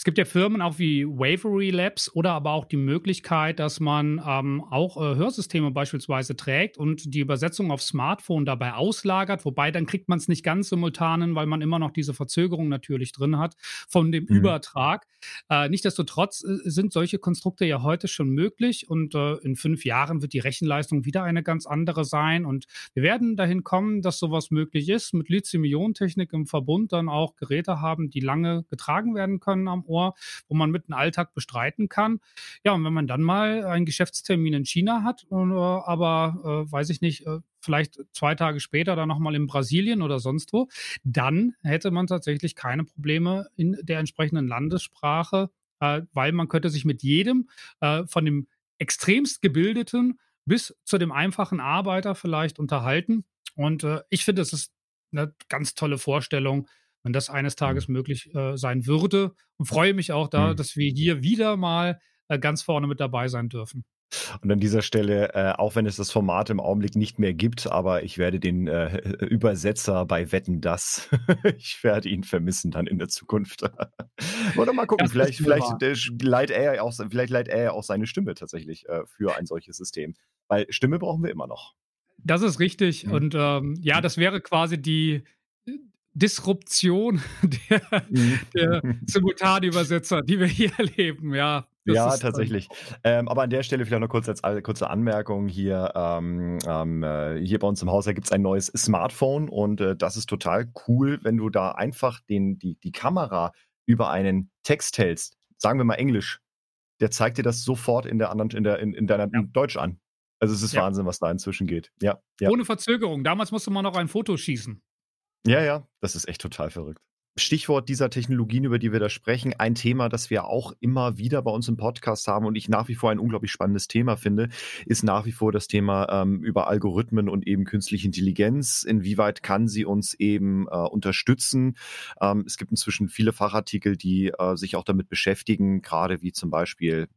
Es gibt ja Firmen auch wie Wavery Labs oder aber auch die Möglichkeit, dass man ähm, auch äh, Hörsysteme beispielsweise trägt und die Übersetzung auf Smartphone dabei auslagert, wobei dann kriegt man es nicht ganz simultan, weil man immer noch diese Verzögerung natürlich drin hat von dem mhm. Übertrag. Äh, Nichtsdestotrotz äh, sind solche Konstrukte ja heute schon möglich und äh, in fünf Jahren wird die Rechenleistung wieder eine ganz andere sein und wir werden dahin kommen, dass sowas möglich ist, mit Lithium-Ionen-Technik im Verbund dann auch Geräte haben, die lange getragen werden können am Ohr, wo man mit dem Alltag bestreiten kann. Ja, und wenn man dann mal einen Geschäftstermin in China hat, äh, aber äh, weiß ich nicht, äh, vielleicht zwei Tage später dann nochmal in Brasilien oder sonst wo, dann hätte man tatsächlich keine Probleme in der entsprechenden Landessprache, weil man könnte sich mit jedem von dem extremst gebildeten bis zu dem einfachen Arbeiter vielleicht unterhalten. Und ich finde, das ist eine ganz tolle Vorstellung, wenn das eines Tages mhm. möglich äh, sein würde. Und freue mich auch da, mhm. dass wir hier wieder mal äh, ganz vorne mit dabei sein dürfen. Und an dieser Stelle, äh, auch wenn es das Format im Augenblick nicht mehr gibt, aber ich werde den äh, *laughs* Übersetzer bei Wetten das, *laughs* ich werde ihn vermissen dann in der Zukunft. *laughs* Oder mal gucken, das vielleicht, vielleicht, äh, leiht er auch, vielleicht leiht er auch seine Stimme tatsächlich äh, für ein solches System. Weil Stimme brauchen wir immer noch. Das ist richtig. Mhm. Und ähm, ja, mhm. das wäre quasi die, Disruption *laughs* der, mhm. der *laughs* Simultanübersetzer, die wir hier erleben, ja. ja, tatsächlich. Ähm, aber an der Stelle vielleicht noch kurz als kurze Anmerkung hier. Ähm, ähm, äh, hier bei uns im Haus, gibt es ein neues Smartphone und äh, das ist total cool, wenn du da einfach den, die, die Kamera über einen Text hältst. Sagen wir mal Englisch. Der zeigt dir das sofort in der anderen, in der, in, in deiner ja. in Deutsch an. Also es ist ja. Wahnsinn, was da inzwischen geht. Ja, ja. Ohne Verzögerung. Damals musste man noch ein Foto schießen. Ja, ja, das ist echt total verrückt. Stichwort dieser Technologien, über die wir da sprechen, ein Thema, das wir auch immer wieder bei uns im Podcast haben und ich nach wie vor ein unglaublich spannendes Thema finde, ist nach wie vor das Thema ähm, über Algorithmen und eben künstliche Intelligenz. Inwieweit kann sie uns eben äh, unterstützen? Ähm, es gibt inzwischen viele Fachartikel, die äh, sich auch damit beschäftigen, gerade wie zum Beispiel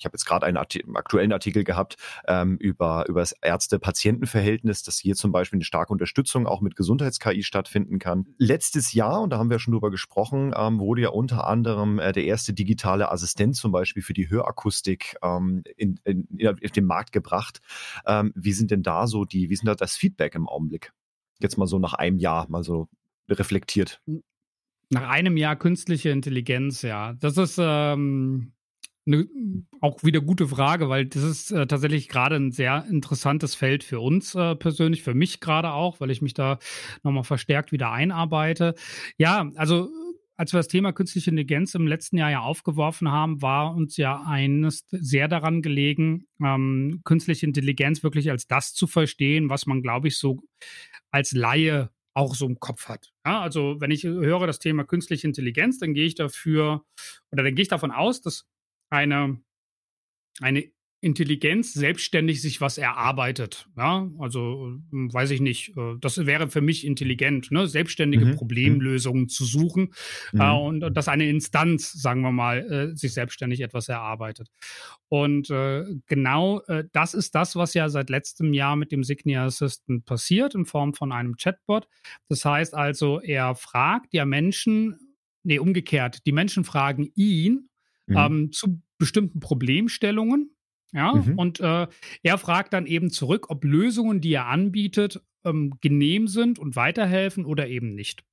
ich habe jetzt gerade einen Arti aktuellen Artikel gehabt ähm, über, über das Ärzte-Patienten-Verhältnis, dass hier zum Beispiel eine starke Unterstützung auch mit Gesundheits-KI stattfinden kann. Letztes Jahr, und da haben wir schon drüber gesprochen, ähm, wurde ja unter anderem äh, der erste digitale Assistent zum Beispiel für die Hörakustik ähm, in, in, in, auf den Markt gebracht. Ähm, wie sind denn da so die, wie sind da das Feedback im Augenblick? Jetzt mal so nach einem Jahr mal so reflektiert. Nach einem Jahr künstliche Intelligenz, ja. Das ist ähm, eine auch wieder gute Frage, weil das ist äh, tatsächlich gerade ein sehr interessantes Feld für uns äh, persönlich, für mich gerade auch, weil ich mich da nochmal verstärkt wieder einarbeite. Ja, also als wir das Thema künstliche Intelligenz im letzten Jahr ja aufgeworfen haben, war uns ja eines sehr daran gelegen, ähm, künstliche Intelligenz wirklich als das zu verstehen, was man, glaube ich, so als Laie auch so im Kopf hat. Ja, also wenn ich höre das Thema künstliche Intelligenz, dann gehe ich dafür oder dann gehe ich davon aus, dass eine, eine Intelligenz selbstständig sich was erarbeitet. Ja, also hm, weiß ich nicht. Äh, das wäre für mich intelligent, ne? selbstständige mhm. Problemlösungen mhm. zu suchen mhm. äh, und, und dass eine Instanz, sagen wir mal, äh, sich selbstständig etwas erarbeitet. Und äh, genau äh, das ist das, was ja seit letztem Jahr mit dem Signia Assistant passiert in Form von einem Chatbot. Das heißt also, er fragt ja Menschen, nee, umgekehrt, die Menschen fragen ihn mhm. ähm, zu bestimmten Problemstellungen ja, mhm. und äh, er fragt dann eben zurück, ob Lösungen, die er anbietet, ähm, genehm sind und weiterhelfen oder eben nicht.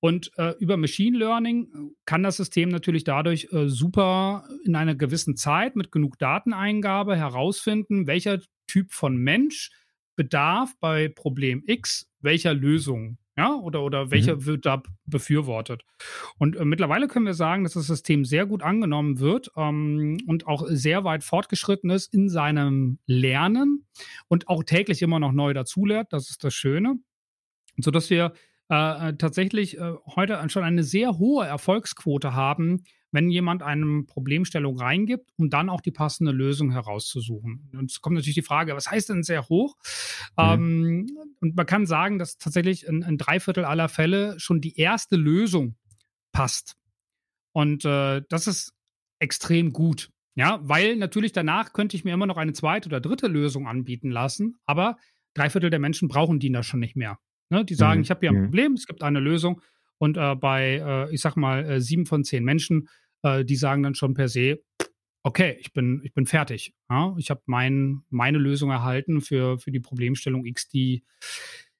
Und äh, über Machine Learning äh, kann das System natürlich dadurch äh, super in einer gewissen Zeit mit genug Dateneingabe herausfinden, welcher Typ von Mensch bedarf bei Problem X welcher Lösung. Ja, oder, oder welche mhm. wird da befürwortet? Und äh, mittlerweile können wir sagen, dass das System sehr gut angenommen wird ähm, und auch sehr weit fortgeschritten ist in seinem Lernen und auch täglich immer noch neu dazulernt. Das ist das Schöne. Sodass wir äh, äh tatsächlich äh, heute schon eine sehr hohe Erfolgsquote haben, wenn jemand eine Problemstellung reingibt, um dann auch die passende Lösung herauszusuchen. Und es kommt natürlich die Frage, was heißt denn sehr hoch? Mhm. Ähm, und man kann sagen, dass tatsächlich in, in drei Viertel aller Fälle schon die erste Lösung passt. Und äh, das ist extrem gut. Ja, weil natürlich danach könnte ich mir immer noch eine zweite oder dritte Lösung anbieten lassen, aber drei Viertel der Menschen brauchen die da schon nicht mehr. Ne? Die sagen, mhm. ich habe hier ein mhm. Problem, es gibt eine Lösung und äh, bei, äh, ich sag mal, äh, sieben von zehn Menschen, äh, die sagen dann schon per se, okay, ich bin, ich bin fertig. Ja? Ich habe mein, meine Lösung erhalten für, für die Problemstellung X, die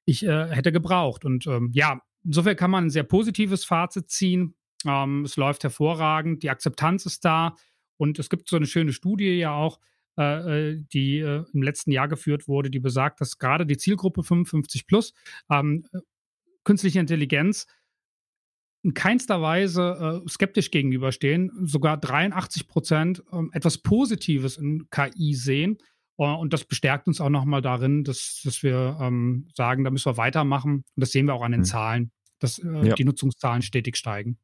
ich äh, hätte gebraucht. Und ähm, ja, insofern kann man ein sehr positives Fazit ziehen. Ähm, es läuft hervorragend, die Akzeptanz ist da. Und es gibt so eine schöne Studie ja auch, äh, die äh, im letzten Jahr geführt wurde, die besagt, dass gerade die Zielgruppe 55 plus ähm, künstliche Intelligenz in keinster Weise äh, skeptisch gegenüberstehen, sogar 83 Prozent äh, etwas Positives in KI sehen. Uh, und das bestärkt uns auch nochmal darin, dass, dass wir ähm, sagen, da müssen wir weitermachen. Und das sehen wir auch an den mhm. Zahlen, dass äh, ja. die Nutzungszahlen stetig steigen.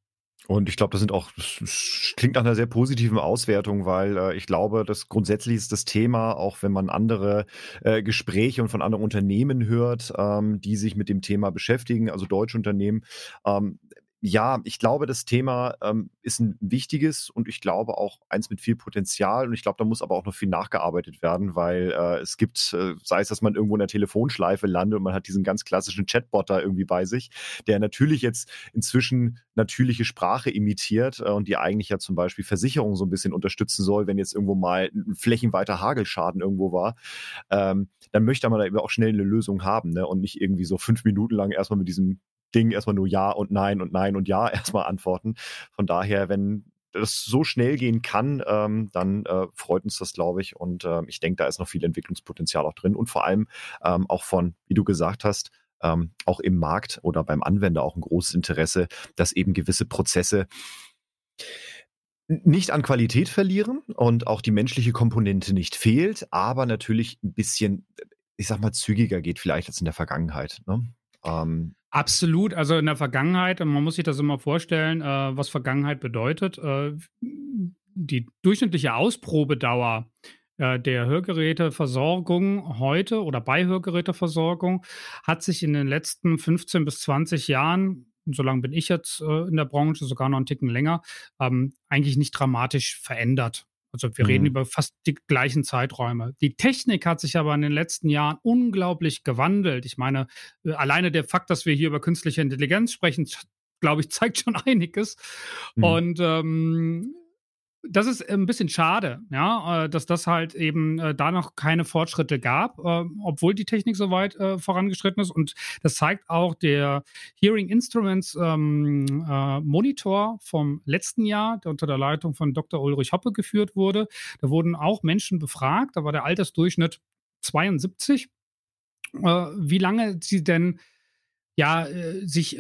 Und ich glaube, das sind auch, das klingt nach einer sehr positiven Auswertung, weil äh, ich glaube, dass grundsätzlich ist das Thema, auch wenn man andere äh, Gespräche und von anderen Unternehmen hört, ähm, die sich mit dem Thema beschäftigen, also deutsche Unternehmen, ähm, ja, ich glaube, das Thema ähm, ist ein wichtiges und ich glaube auch eins mit viel Potenzial. Und ich glaube, da muss aber auch noch viel nachgearbeitet werden, weil äh, es gibt, äh, sei es, dass man irgendwo in der Telefonschleife landet und man hat diesen ganz klassischen Chatbot da irgendwie bei sich, der natürlich jetzt inzwischen natürliche Sprache imitiert äh, und die eigentlich ja zum Beispiel Versicherungen so ein bisschen unterstützen soll, wenn jetzt irgendwo mal ein flächenweiter Hagelschaden irgendwo war. Ähm, dann möchte man da eben auch schnell eine Lösung haben ne? und nicht irgendwie so fünf Minuten lang erstmal mit diesem Ding erstmal nur Ja und Nein und Nein und Ja *laughs* erstmal antworten. Von daher, wenn das so schnell gehen kann, ähm, dann äh, freut uns das, glaube ich. Und äh, ich denke, da ist noch viel Entwicklungspotenzial auch drin und vor allem ähm, auch von, wie du gesagt hast, ähm, auch im Markt oder beim Anwender auch ein großes Interesse, dass eben gewisse Prozesse nicht an Qualität verlieren und auch die menschliche Komponente nicht fehlt, aber natürlich ein bisschen, ich sag mal, zügiger geht vielleicht als in der Vergangenheit. Ne? Ähm, Absolut. Also in der Vergangenheit, man muss sich das immer vorstellen, äh, was Vergangenheit bedeutet. Äh, die durchschnittliche Ausprobedauer äh, der Hörgeräteversorgung heute oder bei Hörgeräteversorgung hat sich in den letzten 15 bis 20 Jahren, so lange bin ich jetzt äh, in der Branche, sogar noch einen Ticken länger, ähm, eigentlich nicht dramatisch verändert. Also wir mhm. reden über fast die gleichen Zeiträume. Die Technik hat sich aber in den letzten Jahren unglaublich gewandelt. Ich meine, äh, alleine der Fakt, dass wir hier über künstliche Intelligenz sprechen, *laughs* glaube ich, zeigt schon einiges. Mhm. Und ähm, das ist ein bisschen schade, ja, äh, dass das halt eben äh, da noch keine Fortschritte gab, äh, obwohl die Technik so weit vorangeschritten ist. Und das zeigt auch der Hearing Instruments ähm, äh, Monitor vom letzten Jahr, der unter der Leitung von Dr. Ulrich Hoppe geführt wurde. Da wurden auch Menschen befragt, da war der Altersdurchschnitt 72, äh, wie lange sie denn ja äh, sich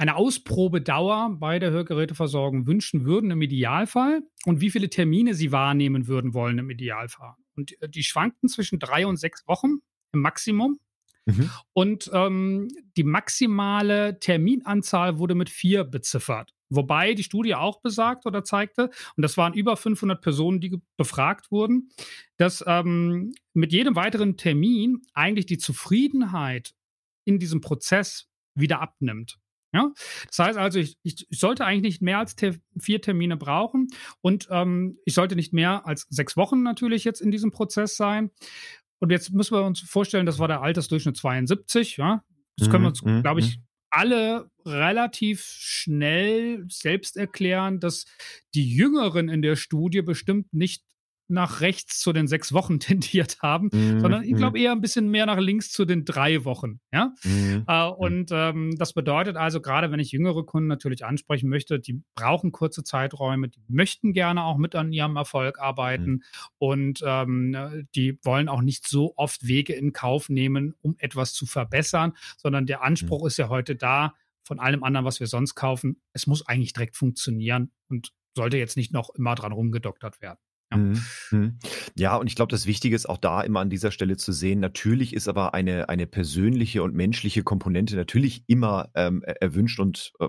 eine Ausprobedauer bei der Hörgeräteversorgung wünschen würden im Idealfall und wie viele Termine sie wahrnehmen würden wollen im Idealfall. Und äh, die schwankten zwischen drei und sechs Wochen im Maximum. Mhm. Und ähm, die maximale Terminanzahl wurde mit vier beziffert. Wobei die Studie auch besagt oder zeigte, und das waren über 500 Personen, die befragt wurden, dass ähm, mit jedem weiteren Termin eigentlich die Zufriedenheit in diesem Prozess wieder abnimmt. Ja? Das heißt also, ich, ich, sollte eigentlich nicht mehr als te vier Termine brauchen und ähm, ich sollte nicht mehr als sechs Wochen natürlich jetzt in diesem Prozess sein. Und jetzt müssen wir uns vorstellen, das war der Altersdurchschnitt 72. Ja? Das können wir uns, mhm, glaube ich, mhm. alle relativ schnell selbst erklären, dass die Jüngeren in der Studie bestimmt nicht nach rechts zu den sechs Wochen *laughs* tendiert haben, mhm. sondern ich glaube mhm. eher ein bisschen mehr nach links zu den drei Wochen. Ja? Mhm. Äh, und ähm, das bedeutet also, gerade wenn ich jüngere Kunden natürlich ansprechen möchte, die brauchen kurze Zeiträume, die möchten gerne auch mit an ihrem Erfolg arbeiten mhm. und ähm, die wollen auch nicht so oft Wege in Kauf nehmen, um etwas zu verbessern, sondern der Anspruch mhm. ist ja heute da, von allem anderen, was wir sonst kaufen, es muss eigentlich direkt funktionieren und sollte jetzt nicht noch immer dran rumgedoktert werden. Ja. Mhm, mhm. ja, und ich glaube, das Wichtige ist auch da immer an dieser Stelle zu sehen, natürlich ist aber eine, eine persönliche und menschliche Komponente natürlich immer ähm, erwünscht und äh,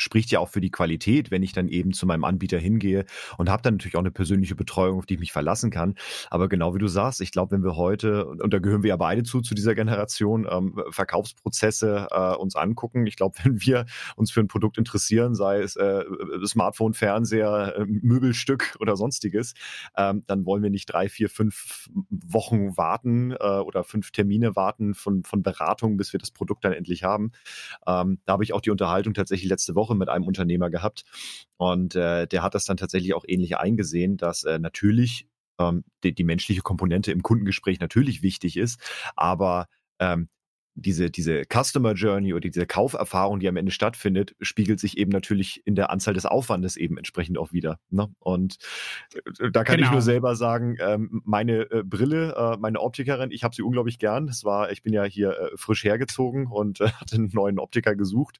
spricht ja auch für die Qualität, wenn ich dann eben zu meinem Anbieter hingehe und habe dann natürlich auch eine persönliche Betreuung, auf die ich mich verlassen kann. Aber genau wie du sagst, ich glaube, wenn wir heute, und da gehören wir ja beide zu, zu dieser Generation, ähm, Verkaufsprozesse äh, uns angucken, ich glaube, *laughs* wenn wir uns für ein Produkt interessieren, sei es äh, Smartphone, Fernseher, äh, Möbelstück oder sonstiges, ähm, dann wollen wir nicht drei, vier, fünf Wochen warten äh, oder fünf Termine warten von, von Beratung, bis wir das Produkt dann endlich haben. Ähm, da habe ich auch die Unterhaltung tatsächlich letzte Woche Woche mit einem Unternehmer gehabt. Und äh, der hat das dann tatsächlich auch ähnlich eingesehen, dass äh, natürlich ähm, die, die menschliche Komponente im Kundengespräch natürlich wichtig ist, aber ähm, diese, diese Customer Journey oder diese Kauferfahrung, die am Ende stattfindet, spiegelt sich eben natürlich in der Anzahl des Aufwandes eben entsprechend auch wieder. Ne? Und äh, da kann genau. ich nur selber sagen, ähm, meine äh, Brille, äh, meine Optikerin, ich habe sie unglaublich gern. Das war, ich bin ja hier äh, frisch hergezogen und äh, *laughs* hatte einen neuen Optiker gesucht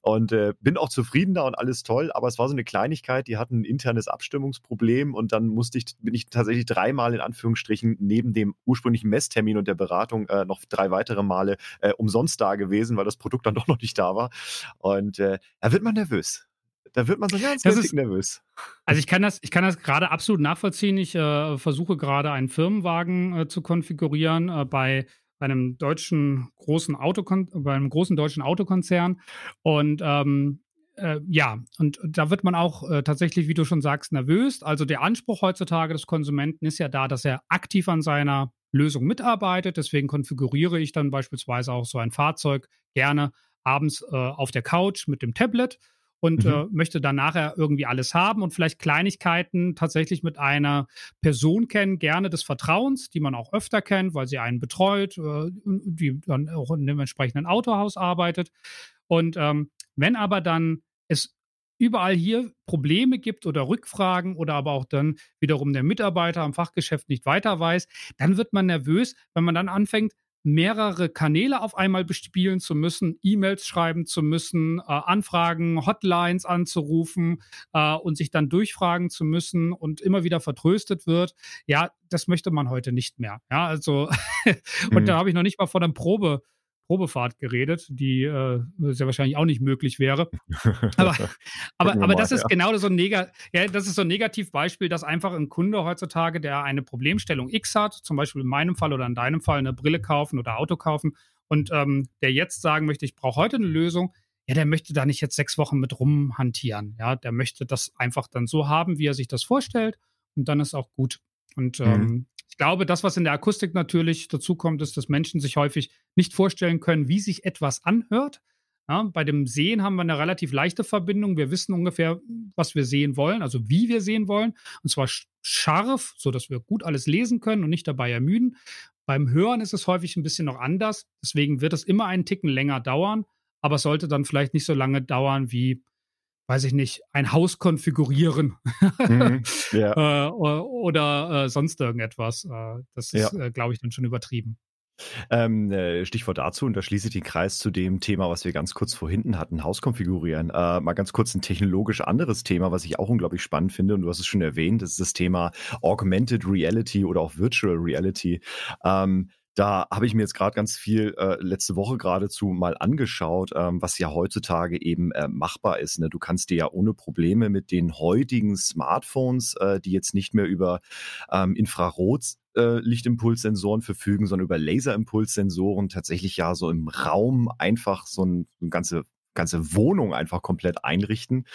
und äh, bin auch zufrieden da und alles toll, aber es war so eine Kleinigkeit, die hatten ein internes Abstimmungsproblem und dann musste ich, bin ich tatsächlich dreimal in Anführungsstrichen neben dem ursprünglichen Messtermin und der Beratung noch drei weitere Male äh, umsonst da gewesen, weil das Produkt dann *laughs* doch noch nicht da war. Und äh, da wird man nervös. Da wird man so ganz das ist, nervös. Also ich kann das, ich kann das gerade absolut nachvollziehen. Ich äh, versuche gerade einen Firmenwagen äh, zu konfigurieren äh, bei einem deutschen großen Autokon bei einem großen deutschen Autokonzern. Und ähm, äh, ja, und da wird man auch äh, tatsächlich, wie du schon sagst, nervös. Also der Anspruch heutzutage des Konsumenten ist ja da, dass er aktiv an seiner Lösung mitarbeitet. Deswegen konfiguriere ich dann beispielsweise auch so ein Fahrzeug gerne abends äh, auf der Couch mit dem Tablet und mhm. äh, möchte dann nachher irgendwie alles haben und vielleicht Kleinigkeiten tatsächlich mit einer Person kennen, gerne des Vertrauens, die man auch öfter kennt, weil sie einen betreut, äh, die dann auch in dem entsprechenden Autohaus arbeitet. Und ähm, wenn aber dann es überall hier Probleme gibt oder Rückfragen oder aber auch dann wiederum der Mitarbeiter am Fachgeschäft nicht weiter weiß, dann wird man nervös, wenn man dann anfängt, mehrere Kanäle auf einmal bespielen zu müssen, E-Mails schreiben zu müssen, äh, Anfragen, Hotlines anzurufen äh, und sich dann durchfragen zu müssen und immer wieder vertröstet wird. Ja, das möchte man heute nicht mehr. Ja, also *laughs* und mhm. da habe ich noch nicht mal von einem Probe Probefahrt geredet, die äh, sehr wahrscheinlich auch nicht möglich wäre. *laughs* Aber, aber, aber das ist genau so ein, Neg ja, das ist so ein Negativbeispiel, dass einfach ein Kunde heutzutage, der eine Problemstellung X hat, zum Beispiel in meinem Fall oder in deinem Fall eine Brille kaufen oder Auto kaufen und ähm, der jetzt sagen möchte, ich brauche heute eine Lösung, ja, der möchte da nicht jetzt sechs Wochen mit rumhantieren. Ja, der möchte das einfach dann so haben, wie er sich das vorstellt und dann ist auch gut. Und mhm. Ich glaube, das, was in der Akustik natürlich dazu kommt, ist, dass Menschen sich häufig nicht vorstellen können, wie sich etwas anhört. Ja, bei dem Sehen haben wir eine relativ leichte Verbindung. Wir wissen ungefähr, was wir sehen wollen, also wie wir sehen wollen. Und zwar scharf, sodass wir gut alles lesen können und nicht dabei ermüden. Beim Hören ist es häufig ein bisschen noch anders. Deswegen wird es immer einen Ticken länger dauern, aber es sollte dann vielleicht nicht so lange dauern wie weiß ich nicht, ein Haus konfigurieren mhm, *laughs* ja. äh, oder äh, sonst irgendetwas. Äh, das ist, ja. Äh, glaube ich, dann schon übertrieben. Ähm, äh, Stichwort dazu, und da schließe ich den Kreis zu dem Thema, was wir ganz kurz vorhin hatten, Haus konfigurieren. Äh, mal ganz kurz ein technologisch anderes Thema, was ich auch unglaublich spannend finde, und du hast es schon erwähnt, das ist das Thema Augmented Reality oder auch Virtual Reality. Ähm, Da habe ich mir jetzt gerade ganz viel äh, letzte Woche geradezu mal angeschaut, ähm, was ja heutzutage eben äh, machbar ist. Ne? Du kannst dir ja ohne Probleme mit den heutigen Smartphones, äh, die jetzt nicht mehr über ähm, Infrarot äh, Lichtimpulssensoren verfügen, sondern über Laserimpulssensoren tatsächlich ja so im Raum einfach so ein, eine ganze ganze Wohnung einfach komplett einrichten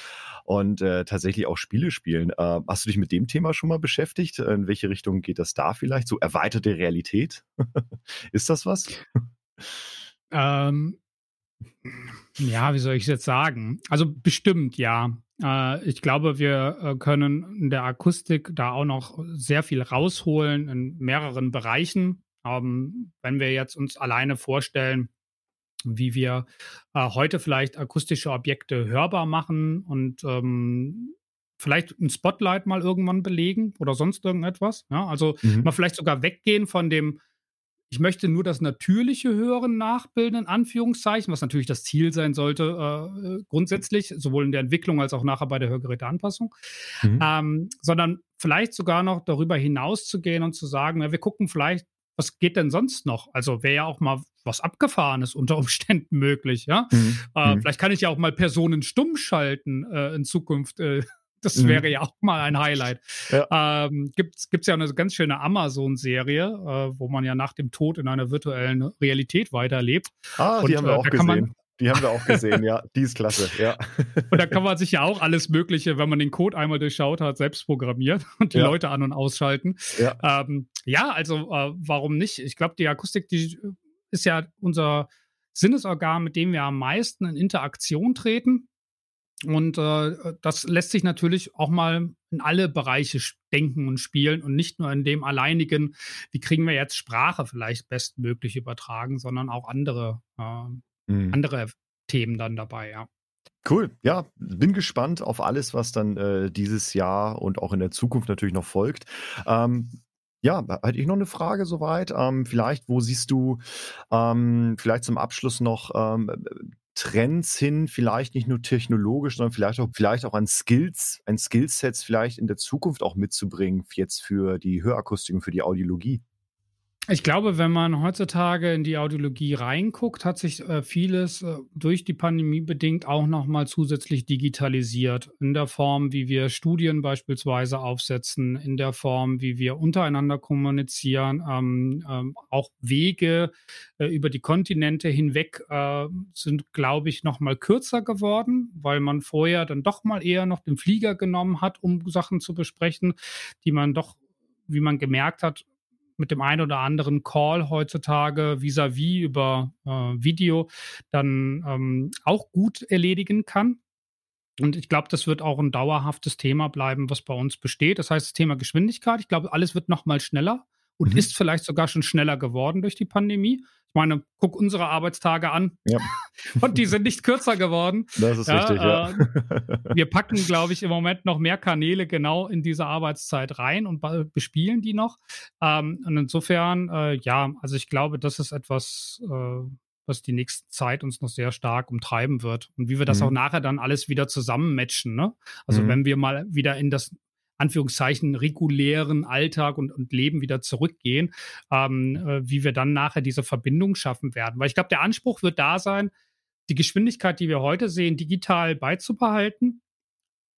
und äh, tatsächlich auch Spiele spielen. Äh, hast du dich mit dem Thema schon mal beschäftigt? In welche Richtung geht das da vielleicht? So erweiterte Realität? *laughs* Ist das was? Ähm, ja, wie soll ich es jetzt sagen? Also bestimmt ja. Äh, ich glaube, wir äh, können in der Akustik da auch noch sehr viel rausholen in mehreren Bereichen. Ähm, wenn wir jetzt uns alleine vorstellen, wie wir äh, heute vielleicht akustische Objekte hörbar machen und ähm, vielleicht ein Spotlight mal irgendwann belegen oder sonst irgendetwas. Ja? Also mhm. mal vielleicht sogar weggehen von dem, ich möchte nur das natürliche Hören nachbilden, in Anführungszeichen, was natürlich das Ziel sein sollte, äh, grundsätzlich, sowohl in der Entwicklung als auch nachher bei der Hörgeräteanpassung, mhm. ähm, sondern vielleicht sogar noch darüber hinaus zu gehen und zu sagen, ja, wir gucken vielleicht was geht denn sonst noch? Also wäre ja auch mal was Abgefahrenes unter *laughs* Umständen möglich, ja. Mhm. Äh, mhm. Vielleicht kann ich ja auch mal Personen stumm schalten äh, in Zukunft. Äh, *laughs* das mhm. wäre ja auch mal ein Highlight. Ja. Ähm, Gibt es ja eine ganz schöne Amazon-Serie, äh, wo man ja nach dem Tod in einer virtuellen Realität weiterlebt. Ah, Und, die haben wir äh, auch gesehen. Die haben wir auch gesehen, ja. Die ist klasse, ja. *laughs* Und da kann man sich ja auch alles Mögliche, wenn man den Code einmal durchschaut hat, selbst programmieren *laughs* und die ja. Leute an- und ausschalten. Ja, ähm, ja also äh, warum nicht? Ich glaube, die Akustik, die ist ja unser Sinnesorgan, mit dem wir am meisten in Interaktion treten. Und äh, das lässt sich natürlich auch mal in alle Bereiche denken und spielen und nicht nur in dem alleinigen, wie kriegen wir jetzt Sprache vielleicht bestmöglich übertragen, sondern auch andere äh, mhm. andere Themen dann dabei, ja. Cool, ja, bin gespannt auf alles, was dann äh, dieses Jahr und auch in der Zukunft natürlich noch folgt. Ähm, ja, hatte ich noch eine Frage soweit. Ähm, vielleicht, wo siehst du ähm, vielleicht zum Abschluss noch ähm, Trends hin, vielleicht nicht nur technologisch, sondern vielleicht auch, vielleicht auch an Skills, ein Skillsets vielleicht in der Zukunft auch mitzubringen, jetzt für die Hörakustik und für die Audiologie? Ich glaube, wenn man heutzutage in die Audiologie reinguckt, hat sich äh, vieles äh, durch die Pandemie bedingt auch nochmal zusätzlich digitalisiert. In der Form, wie wir Studien beispielsweise aufsetzen, in der Form, wie wir untereinander kommunizieren, ähm, ähm, auch Wege äh, über die Kontinente hinweg äh, sind, glaube ich, nochmal kürzer geworden, weil man vorher dann doch mal eher noch den Flieger genommen hat, um Sachen zu besprechen, die man doch wie man gemerkt hat, mit dem einen oder anderen Call heutzutage vis-à-vis -vis über äh, Video dann ähm, auch gut erledigen kann. Und ich glaube, das wird auch ein dauerhaftes Thema bleiben, was bei uns besteht. Das heißt, das Thema Geschwindigkeit. Ich glaube, alles wird noch mal schneller und mhm. ist vielleicht sogar schon schneller geworden durch die Pandemie. Ich meine, guck unsere Arbeitstage an. Ja. *laughs* und die sind nicht kürzer geworden. Das ist ja, richtig, ja. Äh, wir packen, glaube ich, im Moment noch mehr Kanäle genau in diese Arbeitszeit rein und bespielen die noch. Ähm, und insofern, äh, ja, also ich glaube, das ist etwas, äh, was die nächste Zeit uns noch sehr stark umtreiben wird. Und wie wir das mhm. auch nachher dann alles wieder zusammenmatchen. Ne? Also mhm. wenn wir mal wieder in das Anführungszeichen regulären Alltag und, und Leben wieder zurückgehen, ähm, äh, wie wir dann nachher diese Verbindung schaffen werden. Weil ich glaube, der Anspruch wird da sein, die Geschwindigkeit, die wir heute sehen, digital beizubehalten,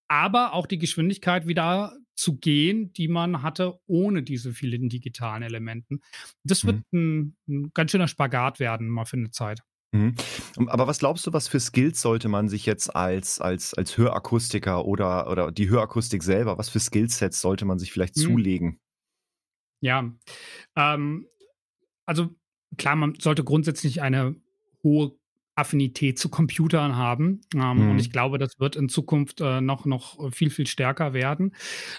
aber auch die Geschwindigkeit wieder zu gehen, die man hatte ohne diese vielen digitalen Elementen. Das wird mhm. ein, ein ganz schöner Spagat werden, mal für eine Zeit. Mhm. Aber was glaubst du, was für Skills sollte man sich jetzt als, als, als Hörakustiker oder, oder die Hörakustik selber, was für Skillsets sollte man sich vielleicht mhm. zulegen? Ja, ähm, also klar, man sollte grundsätzlich eine hohe Affinität zu Computern haben. Ähm, mhm. Und ich glaube, das wird in Zukunft äh, noch, noch viel, viel stärker werden.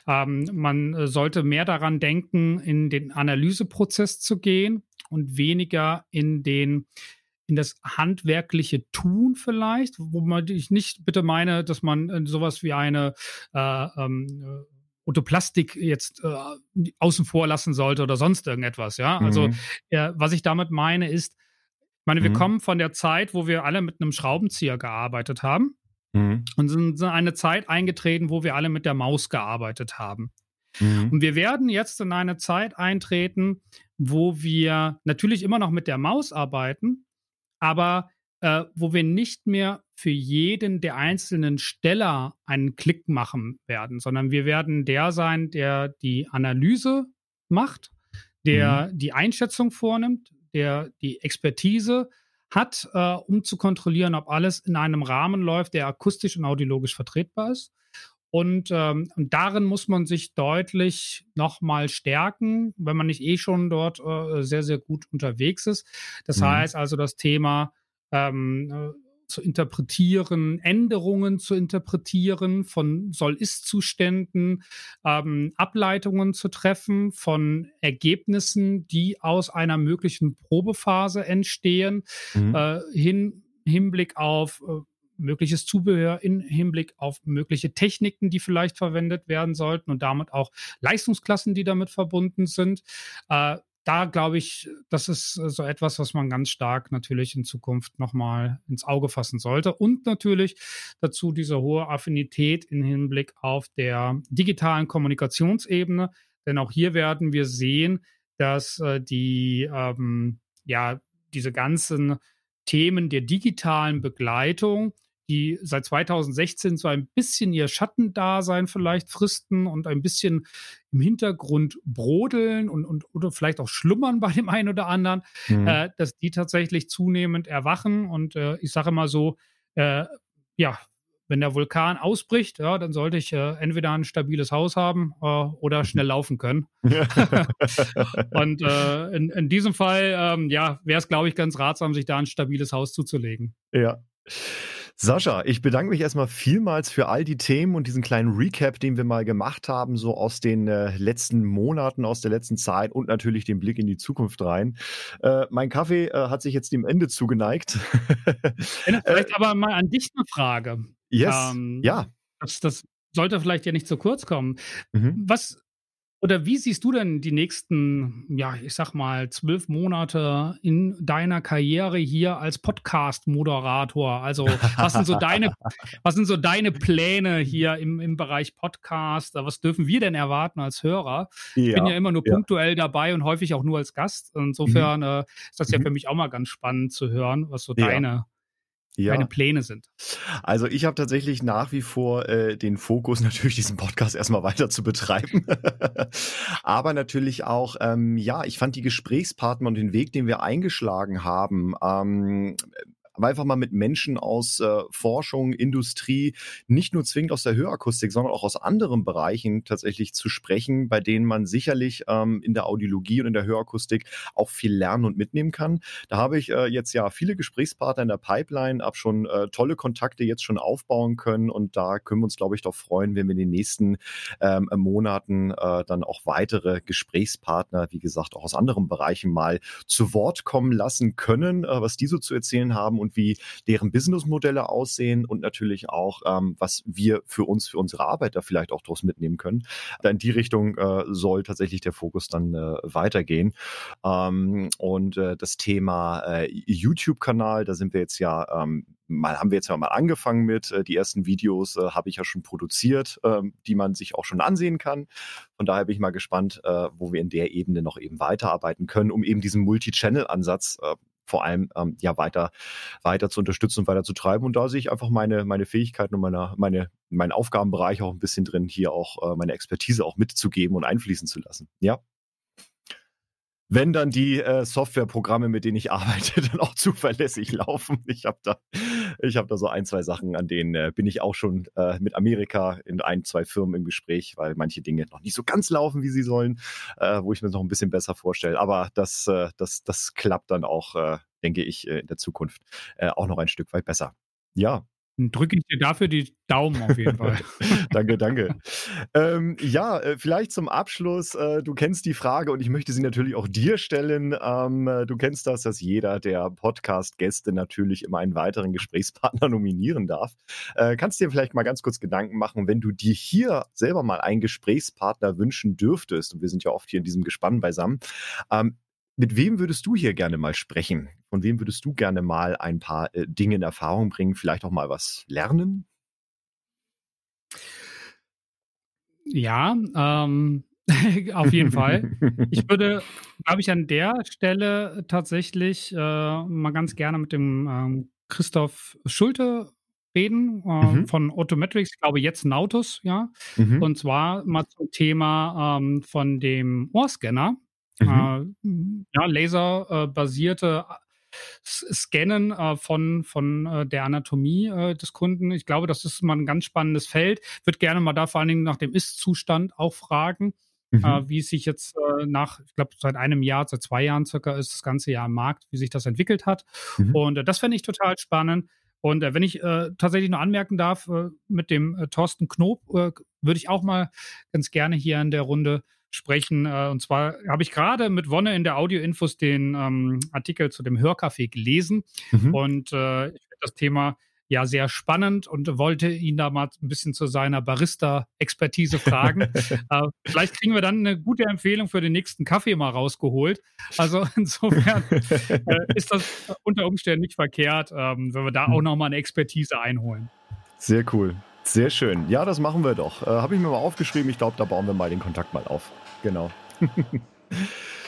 Ähm, man äh, sollte mehr daran denken, in den Analyseprozess zu gehen und weniger in den in das handwerkliche Tun vielleicht, wo man ich nicht bitte meine, dass man äh, sowas wie eine äh, ähm, Otoplastik jetzt äh, außen vor lassen sollte oder sonst irgendetwas, ja. Also mhm. äh, was ich damit meine ist, ich meine, wir mhm. kommen von der Zeit, wo wir alle mit einem Schraubenzieher gearbeitet haben mhm. und sind in eine Zeit eingetreten, wo wir alle mit der Maus gearbeitet haben. Mhm. Und wir werden jetzt in eine Zeit eintreten, wo wir natürlich immer noch mit der Maus arbeiten, aber äh, wo wir nicht mehr für jeden der einzelnen Steller einen Klick machen werden, sondern wir werden der sein, der die Analyse macht, der mhm. die Einschätzung vornimmt, der die Expertise hat, äh, um zu kontrollieren, ob alles in einem Rahmen läuft, der akustisch und audiologisch vertretbar ist. Und, ähm, und darin muss man sich deutlich nochmal stärken, wenn man nicht eh schon dort äh, sehr, sehr gut unterwegs ist. Das mhm. heißt also das Thema ähm, äh, zu interpretieren, Änderungen zu interpretieren von Soll-Ist-Zuständen, ähm, Ableitungen zu treffen von Ergebnissen, die aus einer möglichen Probephase entstehen, mhm. äh, hin Hinblick auf äh, mögliches Zubehör in Hinblick auf mögliche Techniken, die vielleicht verwendet werden sollten und damit auch Leistungsklassen, die damit verbunden sind. Äh, da glaube ich, das ist äh, so etwas, was man ganz stark natürlich in Zukunft nochmal ins Auge fassen sollte. Und natürlich dazu diese hohe Affinität im Hinblick auf der digitalen Kommunikationsebene. Denn auch hier werden wir sehen, dass äh, die, ähm, ja, diese ganzen Themen der digitalen Begleitung die seit 2016 so ein bisschen ihr Schattendasein vielleicht fristen und ein bisschen im Hintergrund brodeln und, und oder vielleicht auch schlummern bei dem einen oder anderen, mhm. äh, dass die tatsächlich zunehmend erwachen. Und äh, ich sage immer so, äh, ja, wenn der Vulkan ausbricht, ja, dann sollte ich äh, entweder ein stabiles Haus haben äh, oder schnell laufen können. *laughs* und äh, in, in, diesem Fall, ähm, ja, wäre es, glaube ich, ganz ratsam, sich da ein stabiles Haus zuzulegen. Ja. Sascha, ich bedanke mich erstmal vielmals für all die Themen und diesen kleinen Recap, den wir mal gemacht haben, so aus den äh, letzten Monaten, aus der letzten Zeit und natürlich den Blick in die Zukunft rein. Äh, mein Kaffee äh, hat sich jetzt dem Ende zugeneigt. *laughs* vielleicht aber mal an dich eine Frage. Yes, ähm, ja. Das, das sollte vielleicht ja nicht zu kurz kommen. Mhm. Was oder wie siehst du denn die nächsten, ja, ich sag mal, zwölf Monate in deiner Karriere hier als Podcast-Moderator? Also, was sind so deine, *laughs* was sind so deine Pläne hier im, im Bereich Podcast? Was dürfen wir denn erwarten als Hörer? Ja, ich bin ja immer nur ja. punktuell dabei und häufig auch nur als Gast. Insofern mhm. äh, ist das ja mhm. für mich auch mal ganz spannend zu hören, was so ja. deine ja. deine Pläne sind? Also ich habe tatsächlich nach wie vor äh, den Fokus, *laughs* natürlich diesen Podcast erstmal weiter zu betreiben. *laughs* Aber natürlich auch, ähm, ja, ich fand die Gesprächspartner und den Weg, den wir eingeschlagen haben, ähm, einfach mal mit Menschen aus äh, Forschung, Industrie, nicht nur zwingend aus der Hörakustik, sondern auch aus anderen Bereichen tatsächlich zu sprechen, bei denen man sicherlich ähm, in der Audiologie und in der Hörakustik auch viel lernen und mitnehmen kann. Da habe ich äh, jetzt ja viele Gesprächspartner in der Pipeline, habe schon äh, tolle Kontakte jetzt schon aufbauen können und da können wir uns, glaube ich, doch freuen, wenn wir in den nächsten ähm, Monaten äh, dann auch weitere Gesprächspartner, wie gesagt, auch aus anderen Bereichen mal zu Wort kommen lassen können, äh, was die so zu erzählen haben und wie deren Businessmodelle aussehen und natürlich auch, ähm, was wir für uns, für unsere Arbeiter vielleicht auch daraus mitnehmen können. Da in die Richtung äh, soll tatsächlich der Fokus dann äh, weitergehen. Ähm, und äh, das Thema äh, YouTube-Kanal, da sind wir jetzt ja ähm, mal haben wir jetzt ja mal angefangen mit. Äh, die ersten Videos äh, habe ich ja schon produziert, äh, die man sich auch schon ansehen kann. Von daher bin ich mal gespannt, äh, wo wir in der Ebene noch eben weiterarbeiten können, um eben diesen Multi-Channel-Ansatz äh, vor allem ähm, ja weiter, weiter zu unterstützen und weiter zu treiben. Und da sehe ich einfach meine, meine Fähigkeiten und meine, meine, meinen Aufgabenbereich auch ein bisschen drin, hier auch äh, meine Expertise auch mitzugeben und einfließen zu lassen. Ja wenn dann die äh, Softwareprogramme, mit denen ich arbeite, *laughs* dann auch zuverlässig laufen. Ich habe da, ich habe da so ein, zwei Sachen, an denen äh, bin ich auch schon äh, mit Amerika in ein, zwei Firmen im Gespräch, weil manche Dinge noch nicht so ganz laufen, wie sie sollen, äh, wo ich mir das noch ein bisschen besser vorstelle. Aber das, äh, das, das klappt dann auch, äh, denke ich, äh, in der Zukunft äh, auch noch ein Stück weit besser. Ja, drücke ich dir dafür die Daumen auf jeden Fall. *laughs* danke, danke. Ähm, ja, äh, vielleicht zum Abschluss. Äh, du kennst die Frage und ich möchte sie natürlich auch dir stellen. Ähm, äh, du kennst das, dass jeder der Podcast-Gäste natürlich immer einen weiteren Gesprächspartner *laughs* nominieren darf. Äh, kannst dir vielleicht mal ganz kurz Gedanken machen, wenn du dir hier selber mal einen Gesprächspartner wünschen dürftest, und wir sind ja oft hier in diesem Gespann beisammen, ähm, mit wem würdest du hier gerne mal sprechen? Von wem würdest du gerne mal ein paar äh, Dinge in Erfahrung bringen, vielleicht auch mal was lernen? Ja, ähm, *laughs* auf jeden Fall. Ich würde, glaube ich, an der Stelle tatsächlich äh, mal ganz gerne mit dem ähm, Christoph Schulte reden äh, mhm. von Autometrics, ich glaube jetzt Nautus, ja. Mhm. Und zwar mal zum Thema ähm, von dem Ohrscanner. Mhm. Äh, ja, laserbasierte äh, Scannen äh, von, von äh, der Anatomie äh, des Kunden. Ich glaube, das ist mal ein ganz spannendes Feld. Würde gerne mal da vor allen Dingen nach dem Ist-Zustand auch fragen. Mhm. Äh, wie es sich jetzt nach, ich glaube, seit einem Jahr, seit zwei Jahren circa ist das ganze Jahr im Markt, wie sich das entwickelt hat. Mhm. Und das fände ich total spannend. Und wenn ich tatsächlich nur anmerken darf, mit dem Thorsten Knob würde ich auch mal ganz gerne hier in der Runde sprechen. Äh, und zwar habe ich gerade mit Wonne in der Audioinfos den ähm, Artikel zu dem Hörcafé gelesen. Mhm. Und äh, ich finde das Thema ja sehr spannend und wollte ihn da mal ein bisschen zu seiner Barista-Expertise fragen. *laughs* äh, vielleicht kriegen wir dann eine gute Empfehlung für den nächsten Kaffee mal rausgeholt. Also *laughs* insofern äh, ist das unter Umständen nicht verkehrt, ähm, wenn wir da auch nochmal eine Expertise einholen. Sehr cool. Sehr schön. Ja, das machen wir doch. Äh, Habe ich mir mal aufgeschrieben. Ich glaube, da bauen wir mal den Kontakt mal auf. Genau. *laughs*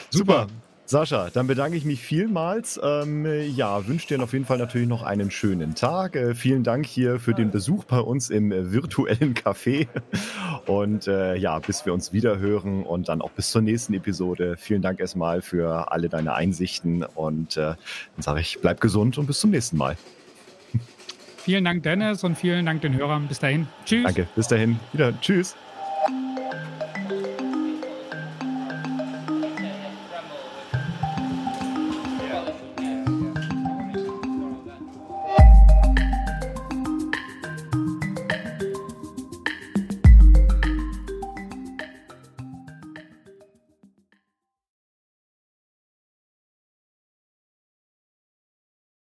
Super. Sascha, dann bedanke ich mich vielmals. Ähm, ja, wünsche dir auf jeden Fall natürlich noch einen schönen Tag. Äh, vielen Dank hier für den Besuch bei uns im äh, virtuellen Café. *laughs* Und äh, ja, bis wir uns wieder hören und dann auch bis zur nächsten Episode. Vielen Dank erstmal für alle deine Einsichten und äh, dann sage ich, bleib gesund und bis zum nächsten Mal. Vielen Dank, Dennis, und vielen Dank den Hörern. Bis dahin. Tschüss. Danke. Bis dahin. Wieder. Tschüss.